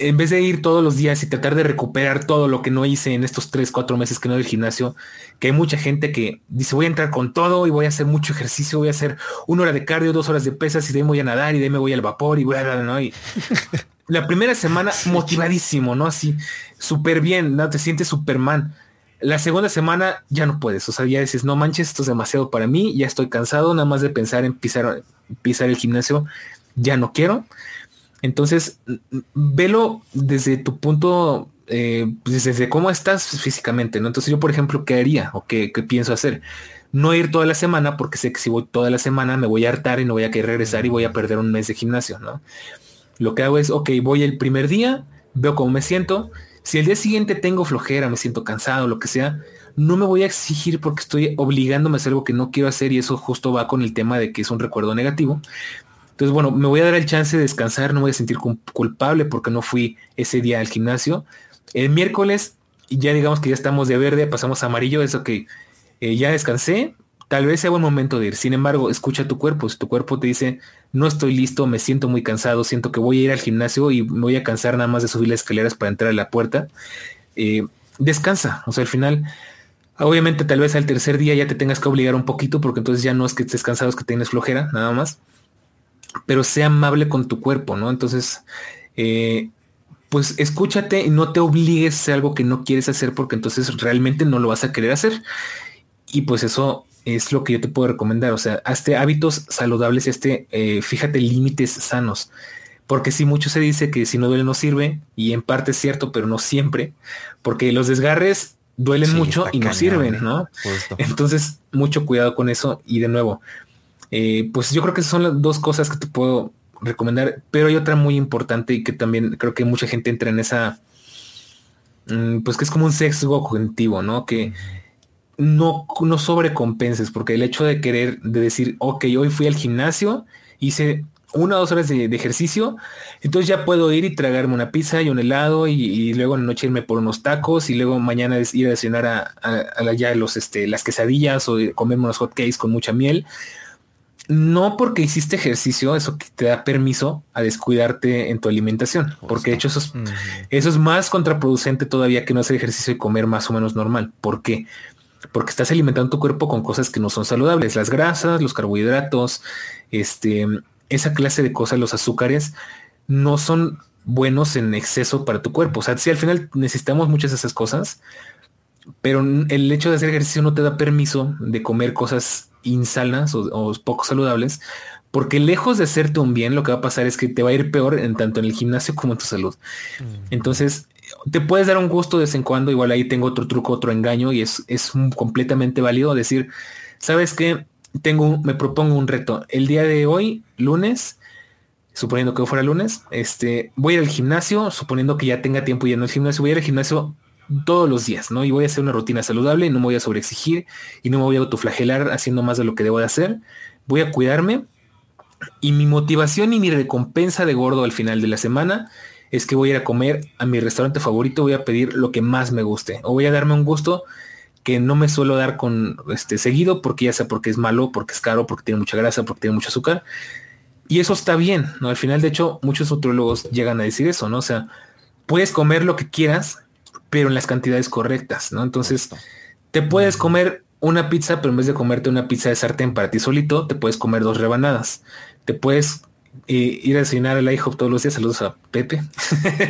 en vez de ir todos los días y tratar de recuperar todo lo que no hice en estos tres, cuatro meses que no del gimnasio, que hay mucha gente que dice voy a entrar con todo y voy a hacer mucho ejercicio, voy a hacer una hora de cardio, dos horas de pesas y de ahí voy a nadar y de ahí me voy al vapor y voy a, ¿no? Y la primera semana motivadísimo, ¿no? Así, súper bien, ¿no? Te sientes Superman. La segunda semana ya no puedes, o sea, ya dices, no manches, esto es demasiado para mí, ya estoy cansado, nada más de pensar en pisar, pisar el gimnasio, ya no quiero. Entonces, velo desde tu punto, eh, pues, desde cómo estás físicamente, ¿no? Entonces yo, por ejemplo, ¿qué haría o qué, pienso hacer? No ir toda la semana porque sé que si voy toda la semana me voy a hartar y no voy a querer regresar y voy a perder un mes de gimnasio, ¿no? Lo que hago es, ok, voy el primer día, veo cómo me siento. Si el día siguiente tengo flojera, me siento cansado, lo que sea, no me voy a exigir porque estoy obligándome a hacer algo que no quiero hacer y eso justo va con el tema de que es un recuerdo negativo. Entonces, bueno, me voy a dar el chance de descansar, no voy a sentir culpable porque no fui ese día al gimnasio. El miércoles, ya digamos que ya estamos de verde, pasamos a amarillo, eso que eh, ya descansé, tal vez sea buen momento de ir. Sin embargo, escucha tu cuerpo. Si tu cuerpo te dice, no estoy listo, me siento muy cansado, siento que voy a ir al gimnasio y me voy a cansar nada más de subir las escaleras para entrar a la puerta, eh, descansa. O sea, al final, obviamente tal vez al tercer día ya te tengas que obligar un poquito porque entonces ya no es que estés cansado, es que tienes flojera, nada más pero sea amable con tu cuerpo, ¿no? Entonces, eh, pues escúchate y no te obligues a hacer algo que no quieres hacer porque entonces realmente no lo vas a querer hacer. Y pues eso es lo que yo te puedo recomendar. O sea, hazte hábitos saludables y hazte, eh, fíjate límites sanos. Porque si mucho se dice que si no duele no sirve, y en parte es cierto, pero no siempre, porque los desgarres duelen mucho y no sirven. ¿no? Entonces, mucho cuidado con eso. Y de nuevo, eh, pues yo creo que son las dos cosas que te puedo recomendar, pero hay otra muy importante y que también creo que mucha gente entra en esa, mm, pues que es como un sexo cognitivo, ¿no? Que no, no sobrecompenses, porque el hecho de querer, de decir, ok, hoy fui al gimnasio, hice una o dos horas de, ejercicio, entonces ya puedo ir y tragarme una pizza y un helado y, luego en la noche irme por unos tacos y luego mañana ir a cenar a, a, los, este, las quesadillas o comerme unos hot cakes con mucha miel. No porque hiciste ejercicio, eso te da permiso a descuidarte en tu alimentación, porque de hecho eso es, eso es más contraproducente todavía que no hacer ejercicio y comer más o menos normal. ¿Por qué? Porque estás alimentando tu cuerpo con cosas que no son saludables, las grasas, los carbohidratos, este, esa clase de cosas, los azúcares, no son buenos en exceso para tu cuerpo. O sea, si al final necesitamos muchas de esas cosas, pero el hecho de hacer ejercicio no te da permiso de comer cosas insanas o, poco saludables, porque lejos de hacerte un bien, lo que va a pasar es que te va a ir peor en tanto en el gimnasio como en tu salud. Mm. Entonces, te puedes dar un gusto de vez en cuando, igual ahí tengo otro truco, otro engaño, y es, es completamente válido decir, ¿sabes qué? tengo, me propongo un reto. El día de hoy, lunes, suponiendo que fuera lunes, este, voy al gimnasio, suponiendo que ya tenga tiempo yendo al gimnasio, voy al gimnasio todos los días, ¿no? Y voy a hacer una rutina saludable, no me voy a sobreexigir y no me voy a autoflagelar haciendo más de lo que debo de hacer. Voy a cuidarme y mi motivación y mi recompensa de gordo al final de la semana es que voy a ir a comer a mi restaurante favorito, voy a pedir lo que más me guste o voy a darme un gusto que no me suelo dar con este seguido porque ya sea porque es malo, porque es caro, porque tiene mucha grasa, porque tiene mucho azúcar. Y eso está bien, ¿no? Al final, de hecho, muchos nutriólogos llegan a decir eso, ¿no? O sea, puedes comer lo que quieras, pero en las cantidades correctas, ¿no? Entonces, te puedes comer una pizza, pero en vez de comerte una pizza de sartén para ti solito, te puedes comer dos rebanadas. Te puedes eh, ir a desayunar al IHOP todos los días. Saludos a Pepe.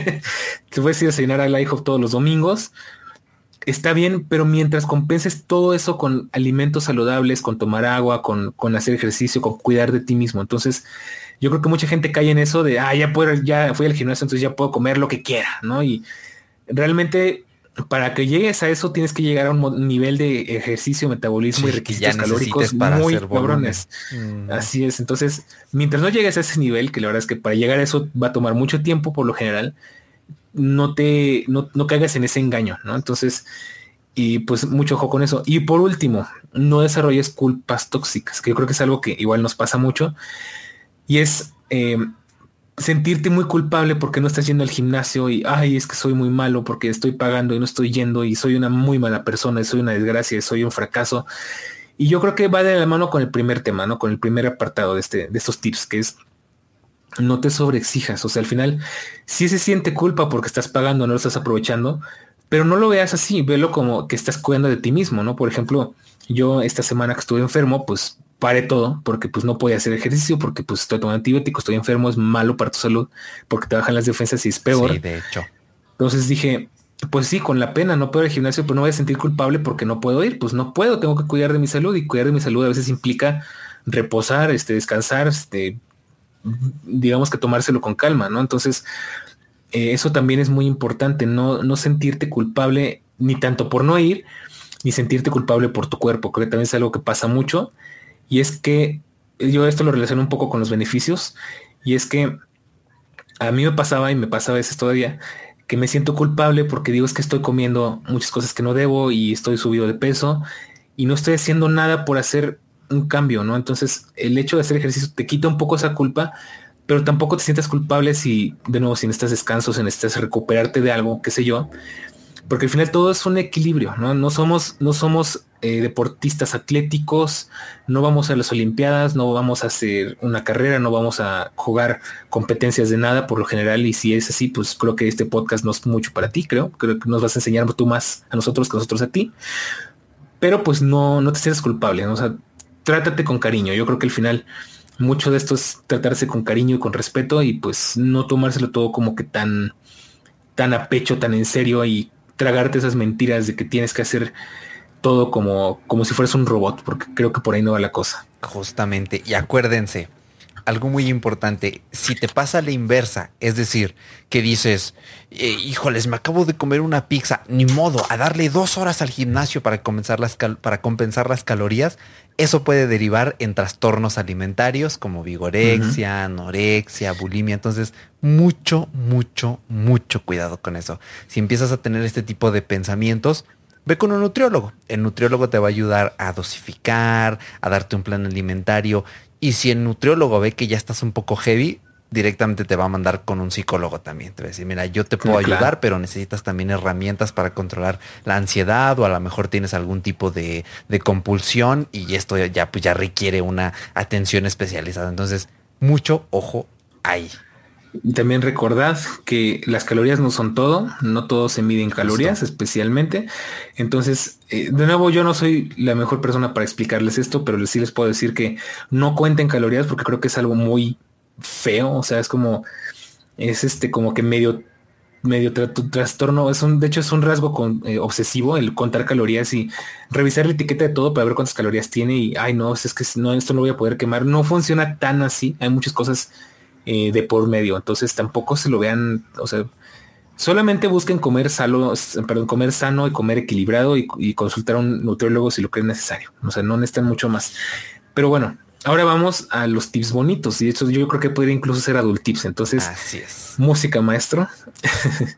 te puedes ir a desayunar al IHOP todos los domingos está bien, pero mientras compenses todo eso con alimentos saludables, con tomar agua, con, hacer ejercicio, con cuidar de ti mismo. Entonces, yo creo que mucha gente cae en eso de, ah, ya puedo, ya fui al gimnasio, entonces ya puedo comer lo que quiera, ¿no? Y realmente para que llegues a eso tienes que llegar a un nivel de ejercicio, metabolismo y requisitos calóricos muy cabrones. Mm. Así es. Entonces, mientras no llegues a ese nivel, que la verdad es que para llegar a eso va a tomar mucho tiempo por lo general, no te, no, caigas en ese engaño, ¿no? Entonces, y pues mucho ojo con eso. Y por último, no desarrolles culpas tóxicas, que yo creo que es algo que igual nos pasa mucho. Y es eh, sentirte muy culpable porque no estás yendo al gimnasio y, ay, es que soy muy malo porque estoy pagando y no estoy yendo y soy una muy mala persona y soy una desgracia y soy un fracaso. Y yo creo que va de la mano con el primer tema, ¿no? Con el primer apartado de, este, de estos tips, que es no te sobreexijas. O sea, al final sí se siente culpa porque estás pagando, no lo estás aprovechando, pero no lo veas así, velo como que estás cuidando de ti mismo, ¿no? Por ejemplo, yo esta semana que estuve enfermo, pues paré todo porque pues no podía hacer ejercicio, porque pues estoy tomando antibióticos, estoy enfermo, es malo para tu salud, porque te bajan las defensas y es peor. Sí, de hecho. Entonces dije, pues sí, con la pena no puedo ir al gimnasio, pero no voy a sentir culpable porque no puedo ir, pues no puedo, tengo que cuidar de mi salud y cuidar de mi salud a veces implica reposar, este, descansar, este, digamos que tomárselo con calma, ¿no? Entonces, eh, eso también es muy importante, no, no sentirte culpable ni tanto por no ir, ni sentirte culpable por tu cuerpo, creo que también es algo que pasa mucho, y es que yo esto lo relaciono un poco con los beneficios, y es que a mí me pasaba y me pasa a veces todavía que me siento culpable porque digo es que estoy comiendo muchas cosas que no debo y estoy subido de peso y no estoy haciendo nada por hacer un cambio, ¿no? Entonces, el hecho de hacer ejercicio te quita un poco esa culpa, pero tampoco te sientas culpable si, de nuevo, si necesitas descanso, si necesitas recuperarte de algo, qué sé yo, porque al final todo es un equilibrio, ¿no? No somos, no somos eh, deportistas atléticos, no vamos a las Olimpiadas, no vamos a hacer una carrera, no vamos a jugar competencias de nada por lo general, y si es así, pues creo que este podcast no es mucho para ti, creo, creo que nos vas a enseñar tú más a nosotros que nosotros a ti, pero pues no, no te sientas culpable, ¿no? o sea, trátate con cariño. Yo creo que al final mucho de esto es tratarse con cariño y con respeto y pues no tomárselo todo como que tan, tan a pecho, tan en serio y tragarte esas mentiras de que tienes que hacer todo como, como si fueras un robot, porque creo que por ahí no va la cosa. Justamente. Y acuérdense, algo muy importante. Si te pasa la inversa, es decir, que dices, eh, híjoles, me acabo de comer una pizza, ni modo, a darle dos horas al gimnasio para compensar las, para compensar las calorías, eso puede derivar en trastornos alimentarios como vigorexia, anorexia, bulimia. Entonces, mucho, mucho, mucho cuidado con eso. Si empiezas a tener este tipo de pensamientos, ve con un nutriólogo. El nutriólogo te va a ayudar a dosificar, a darte un plan alimentario. Y si el nutriólogo ve que ya estás un poco heavy, directamente te va a mandar con un psicólogo también. Te va a decir, mira, yo te puedo ayudar, pero necesitas también herramientas para controlar la ansiedad o a lo mejor tienes algún tipo de, de compulsión y esto ya, pues ya requiere una atención especializada. Entonces, mucho ojo ahí. Y también recordad que las calorías no son todo, no todo se mide en calorías especialmente. Entonces, eh, de nuevo, yo no soy la mejor persona para explicarles esto, pero sí les puedo decir que no cuenten calorías porque creo que es algo muy feo. O sea, es como, es este como que medio, medio trastorno. Es un, de hecho, es un rasgo con, eh, obsesivo el contar calorías y revisar la etiqueta de todo para ver cuántas calorías tiene. Y ay, no, es que no, esto no voy a poder quemar. No funciona tan así. Hay muchas cosas eh, de por medio. Entonces tampoco se lo vean, o sea, solamente busquen comer sano, perdón, comer sano y comer equilibrado y, consultar a un nutriólogo si lo creen necesario. O sea, no necesitan mucho más. Pero bueno, ahora vamos a los tips bonitos. Y esto yo creo que podría incluso ser adult tips. Entonces, Así es. música maestro.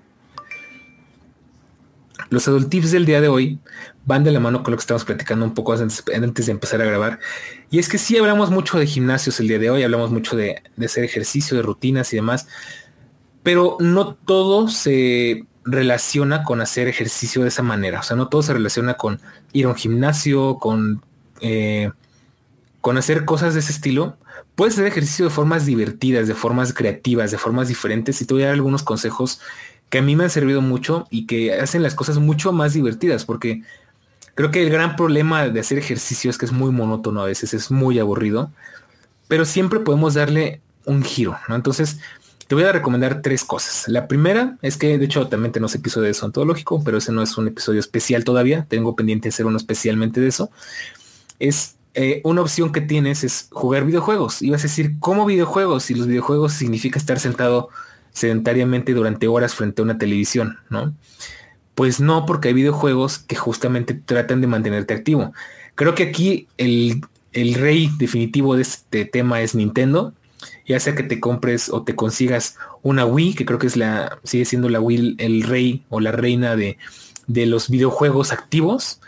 Los adult tips del día de hoy van de la mano con lo que estamos platicando un poco antes, de empezar a grabar. Y es que sí hablamos mucho de gimnasios el día de hoy, hablamos mucho de, hacer ejercicio, de rutinas y demás, pero no todo se relaciona con hacer ejercicio de esa manera. O sea, no todo se relaciona con ir a un gimnasio, con, eh, con hacer cosas de ese estilo. Puedes hacer ejercicio de formas divertidas, de formas creativas, de formas diferentes. Y te voy a dar algunos consejos que a mí me han servido mucho y que hacen las cosas mucho más divertidas, porque creo que el gran problema de hacer ejercicio es que es muy monótono a veces, es muy aburrido, pero siempre podemos darle un giro, ¿no? Entonces, te voy a recomendar tres cosas. La primera es que, de hecho, también tenemos episodio de eso ontológico, pero ese no es un episodio especial todavía. Tengo pendiente hacer uno especialmente de eso. Es eh, una opción que tienes es jugar videojuegos. Y vas a decir, ¿cómo videojuegos? Y los videojuegos significa estar sentado sedentariamente durante horas frente a una televisión, ¿no? Pues no, porque hay videojuegos que justamente tratan de mantenerte activo. Creo que aquí el, rey definitivo de este tema es Nintendo, ya sea que te compres o te consigas una Wii, que creo que es la, sigue siendo la Wii el rey o la reina de, de los videojuegos activos.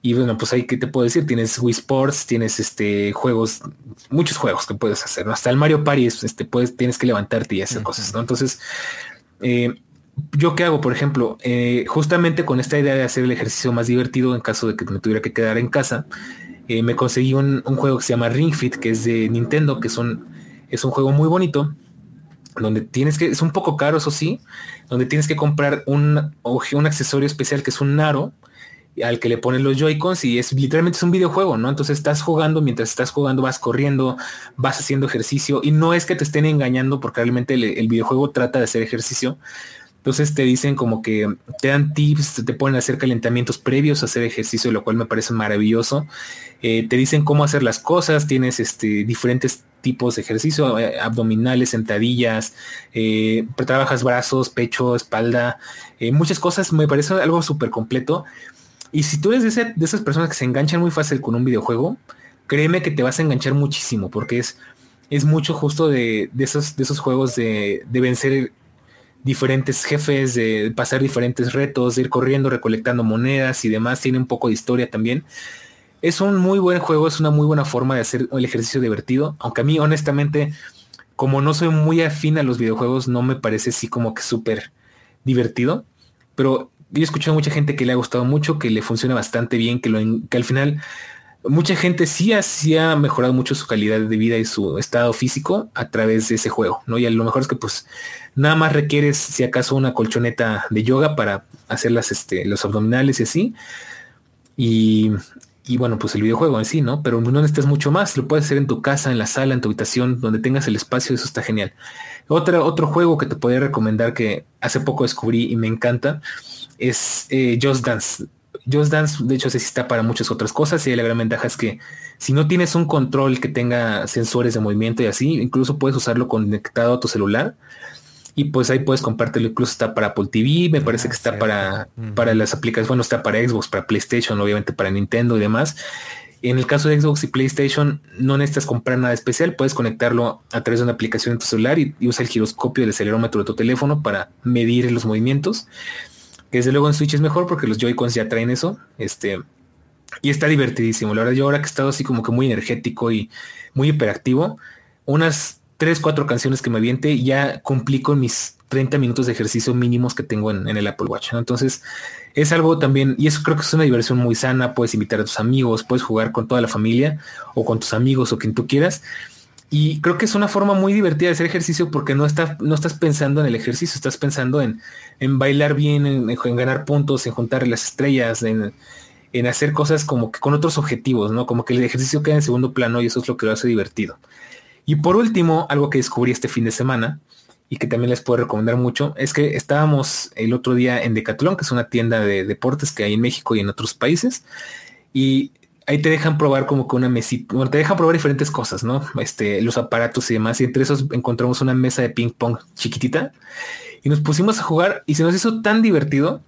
Y bueno, pues ahí que te puedo decir, tienes Wii Sports, tienes este juegos, muchos juegos que puedes hacer, ¿no? Hasta el Mario Party, este, puedes, tienes que levantarte y hacer cosas, ¿no? Entonces, eh, yo qué hago, por ejemplo, eh, justamente con esta idea de hacer el ejercicio más divertido en caso de que me tuviera que quedar en casa, eh, me conseguí un, juego que se llama Ring Fit, que es de Nintendo, que son, es un juego muy bonito, donde tienes que, es un poco caro, eso sí, donde tienes que comprar un, un accesorio especial que es un aro, al que le ponen los Joy-Cons y es literalmente es un videojuego, ¿no? Entonces estás jugando, mientras estás jugando vas corriendo, vas haciendo ejercicio y no es que te estén engañando porque realmente el, videojuego trata de hacer ejercicio. Entonces te dicen como que te dan tips, te ponen a hacer calentamientos previos a hacer ejercicio, lo cual me parece maravilloso. Eh, te dicen cómo hacer las cosas, tienes este, diferentes tipos de ejercicio, eh, abdominales, sentadillas, eh, trabajas brazos, pecho, espalda, muchas cosas, me parece algo súper completo. Y si tú eres de, esas personas que se enganchan muy fácil con un videojuego, créeme que te vas a enganchar muchísimo porque es, es mucho justo de, esos, de esos juegos de, vencer diferentes jefes, de pasar diferentes retos, de ir corriendo, recolectando monedas y demás. Tiene un poco de historia también. Es un muy buen juego, es una muy buena forma de hacer el ejercicio divertido. Aunque a mí, honestamente, como no soy muy afín a los videojuegos, no me parece así como que súper divertido. Pero he escuchado a mucha gente que le ha gustado mucho, que le funciona bastante bien, que, lo, que al final mucha gente sí ha, ha mejorado mucho su calidad de vida y su estado físico a través de ese juego, ¿no? Y a lo mejor es que pues nada más requieres si acaso una colchoneta de yoga para hacer las, este, los abdominales y así. Y, y bueno, pues el videojuego en sí, ¿no? Pero no necesitas mucho más, lo puedes hacer en tu casa, en la sala, en tu habitación, donde tengas el espacio, eso está genial. Otra, otro juego que te podría recomendar que hace poco descubrí y me encanta es eh, Just Dance. Just Dance, de hecho, sí está para muchas otras cosas y la gran ventaja es que si no tienes un control que tenga sensores de movimiento y así, incluso puedes usarlo conectado a tu celular y pues ahí puedes compartirlo. Incluso está para Apple TV, me parece que está para, para las aplicaciones, bueno, está para Xbox, para PlayStation, obviamente para Nintendo y demás. En el caso de Xbox y PlayStation, no necesitas comprar nada especial, puedes conectarlo a través de una aplicación en tu celular y, y usa el giroscopio del acelerómetro de tu teléfono para medir los movimientos que desde luego en Switch es mejor porque los Joy-Cons ya traen eso. Este, y está divertidísimo. La verdad, yo ahora que he estado así como que muy energético y muy hiperactivo, unas 3, 4 canciones que me aviente, ya cumplí con mis 30 minutos de ejercicio mínimos que tengo en, el Apple Watch. Entonces, es algo también, y eso creo que es una diversión muy sana. Puedes invitar a tus amigos, puedes jugar con toda la familia o con tus amigos o quien tú quieras. Y creo que es una forma muy divertida de hacer ejercicio porque no, estás no estás pensando en el ejercicio, estás pensando en, en bailar bien, en, ganar puntos, en juntar las estrellas, en, en, hacer cosas como que con otros objetivos, ¿no? Como que el ejercicio queda en segundo plano y eso es lo que lo hace divertido. Y por último, algo que descubrí este fin de semana y que también les puedo recomendar mucho, es que estábamos el otro día en Decathlon, que es una tienda de deportes que hay en México y en otros países, y ahí te dejan probar como que una mesita, bueno, te dejan probar diferentes cosas, ¿no? Este, los aparatos y demás. Y entre esos encontramos una mesa de ping pong chiquitita y nos pusimos a jugar y se nos hizo tan divertido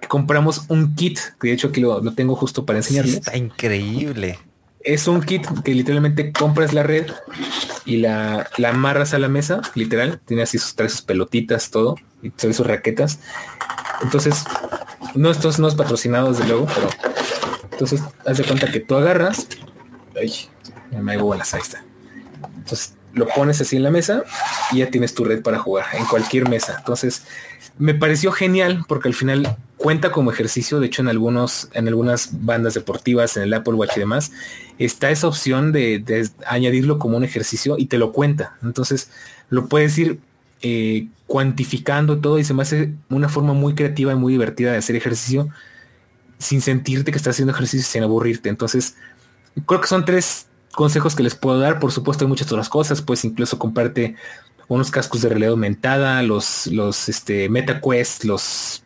que compramos un kit, que de hecho aquí lo, tengo justo para enseñarles. está increíble. Es un kit que literalmente compras la red y la, la amarras a la mesa, literal. Tiene así sus, tres pelotitas, todo, y trae sus raquetas. Entonces, no, estos no es patrocinado desde luego, pero entonces, haz de cuenta que tú agarras. Ay, me hago bolas, ahí está. Entonces, lo pones así en la mesa y ya tienes tu red para jugar en cualquier mesa. Entonces, me pareció genial porque al final cuenta como ejercicio. De hecho, en algunos, en algunas bandas deportivas, en el Apple Watch y demás, está esa opción de, añadirlo como un ejercicio y te lo cuenta. Entonces, lo puedes ir eh, cuantificando todo y se me hace una forma muy creativa y muy divertida de hacer ejercicio sin sentirte que estás haciendo ejercicio sin aburrirte. Entonces, creo que son tres consejos que les puedo dar. Por supuesto, hay muchas otras cosas. Puedes incluso comprarte unos cascos de realidad aumentada, los, los este, MetaQuest, los,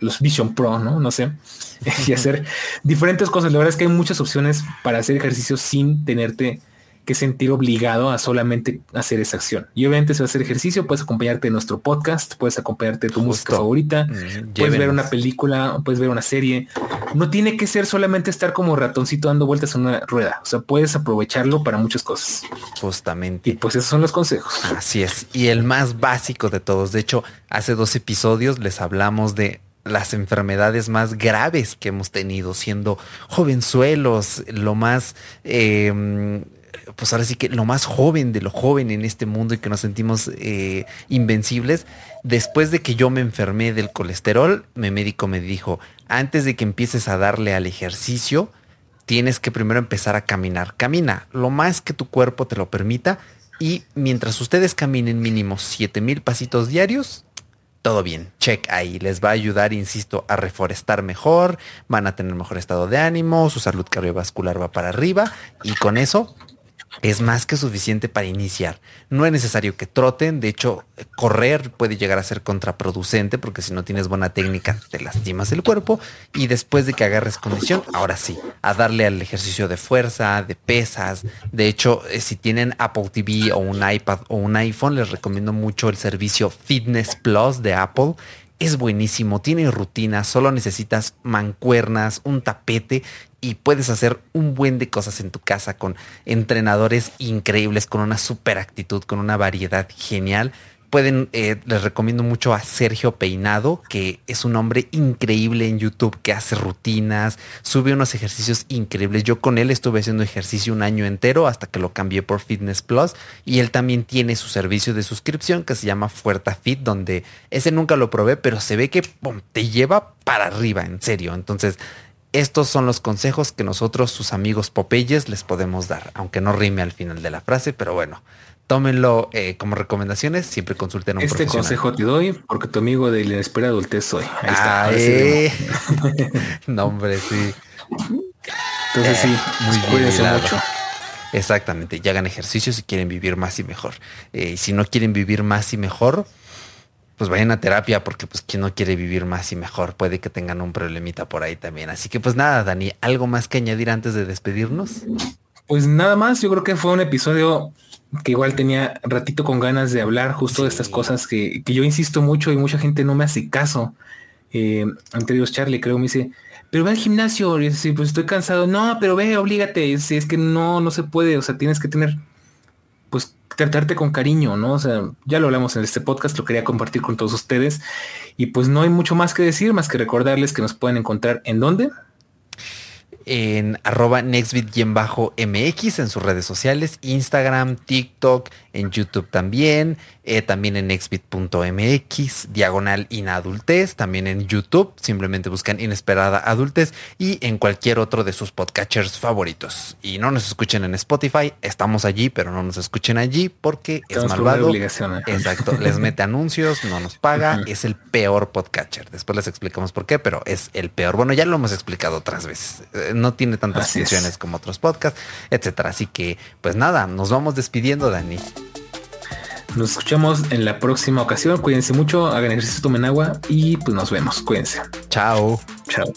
los Vision Pro, ¿no? No sé. y hacer diferentes cosas. La verdad es que hay muchas opciones para hacer ejercicio sin tenerte que sentir obligado a solamente hacer esa acción. Y obviamente si vas a hacer ejercicio, puedes acompañarte de nuestro podcast, puedes acompañarte de tu música favorita, mm, puedes ver una película, puedes ver una serie. No tiene que ser solamente estar como ratoncito dando vueltas en una rueda. O sea, puedes aprovecharlo para muchas cosas. Justamente. Y pues esos son los consejos. Así es. Y el más básico de todos. De hecho, hace dos episodios les hablamos de las enfermedades más graves que hemos tenido siendo jovenzuelos, lo más... Eh, pues ahora sí que lo más joven de lo joven en este mundo y que nos sentimos eh, invencibles. Después de que yo me enfermé del colesterol, mi médico me dijo, antes de que empieces a darle al ejercicio, tienes que primero empezar a caminar. Camina lo más que tu cuerpo te lo permita y mientras ustedes caminen mínimo 7000 pasitos diarios, todo bien, check ahí. Les va a ayudar, insisto, a reforestar mejor, van a tener mejor estado de ánimo, su salud cardiovascular va para arriba y con eso es más que suficiente para iniciar. No es necesario que troten, de hecho, correr puede llegar a ser contraproducente porque si no tienes buena técnica te lastimas el cuerpo y después de que agarres condición, ahora sí, a darle al ejercicio de fuerza, de pesas. De hecho, eh, si tienen Apple TV o un iPad o un iPhone, les recomiendo mucho el servicio Fitness Plus de Apple es buenísimo, tiene rutina, solo necesitas mancuernas, un tapete y puedes hacer un buen de cosas en tu casa con entrenadores increíbles, con una super actitud, con una variedad genial pueden, eh, les recomiendo mucho a Sergio Peinado, que es un hombre increíble en YouTube, que hace rutinas, sube unos ejercicios increíbles. Yo con él estuve haciendo ejercicio un año entero hasta que lo cambié por Fitness Plus y él también tiene su servicio de suscripción que se llama Fuerta Fit, donde ese nunca lo probé, pero se ve que te lleva para arriba, en serio. Entonces, estos son los consejos que nosotros, sus amigos Popeyes, les podemos dar, aunque no rime al final de la frase, pero bueno, tómenlo eh, como recomendaciones, siempre consulten a un Este consejo te doy porque tu amigo de la inesperada adultez soy. Ahí está. Eh. no, hombre, sí. Entonces sí, muy bien. mucho. Exactamente, y hagan ejercicio si quieren vivir más y mejor. Eh, y si no quieren vivir más y mejor, pues vayan a terapia porque pues quien no quiere vivir más y mejor puede que tengan un problemita por ahí también. Así que pues nada, Dani, ¿algo más que añadir antes de despedirnos? Pues nada más, yo creo que fue un episodio que igual tenía ratito con ganas de hablar justo de estas cosas que, yo insisto mucho y mucha gente no me hace caso. Eh, Charlie creo me dice, pero ve al gimnasio, y sí, pues estoy cansado. No, pero ve, oblígate. Si es que no, no se puede. O sea, tienes que tener, pues, tratarte con cariño, ¿no? O sea, ya lo hablamos en este podcast, lo quería compartir con todos ustedes. Y pues no hay mucho más que decir, más que recordarles que nos pueden encontrar en dónde en arroba nextbit-mx en sus redes sociales, Instagram, TikTok, en YouTube también, eh, también en nextbit.mx, diagonal inadultez, también en YouTube, simplemente buscan inesperada adultez y en cualquier otro de sus podcatchers favoritos. Y no nos escuchen en Spotify, estamos allí, pero no nos escuchen allí porque es malvado. Exacto, les mete anuncios, no nos paga, es el peor podcatcher. Después les explicamos por qué, pero es el peor. Bueno, ya lo hemos explicado otras veces. No tiene tantas funciones como otros podcasts, etcétera. Así que, pues nada, nos vamos despidiendo, Dani. Nos escuchamos en la próxima ocasión. Cuídense mucho, hagan ejercicio, tomen agua y pues nos vemos. Cuídense. Chao. Chao.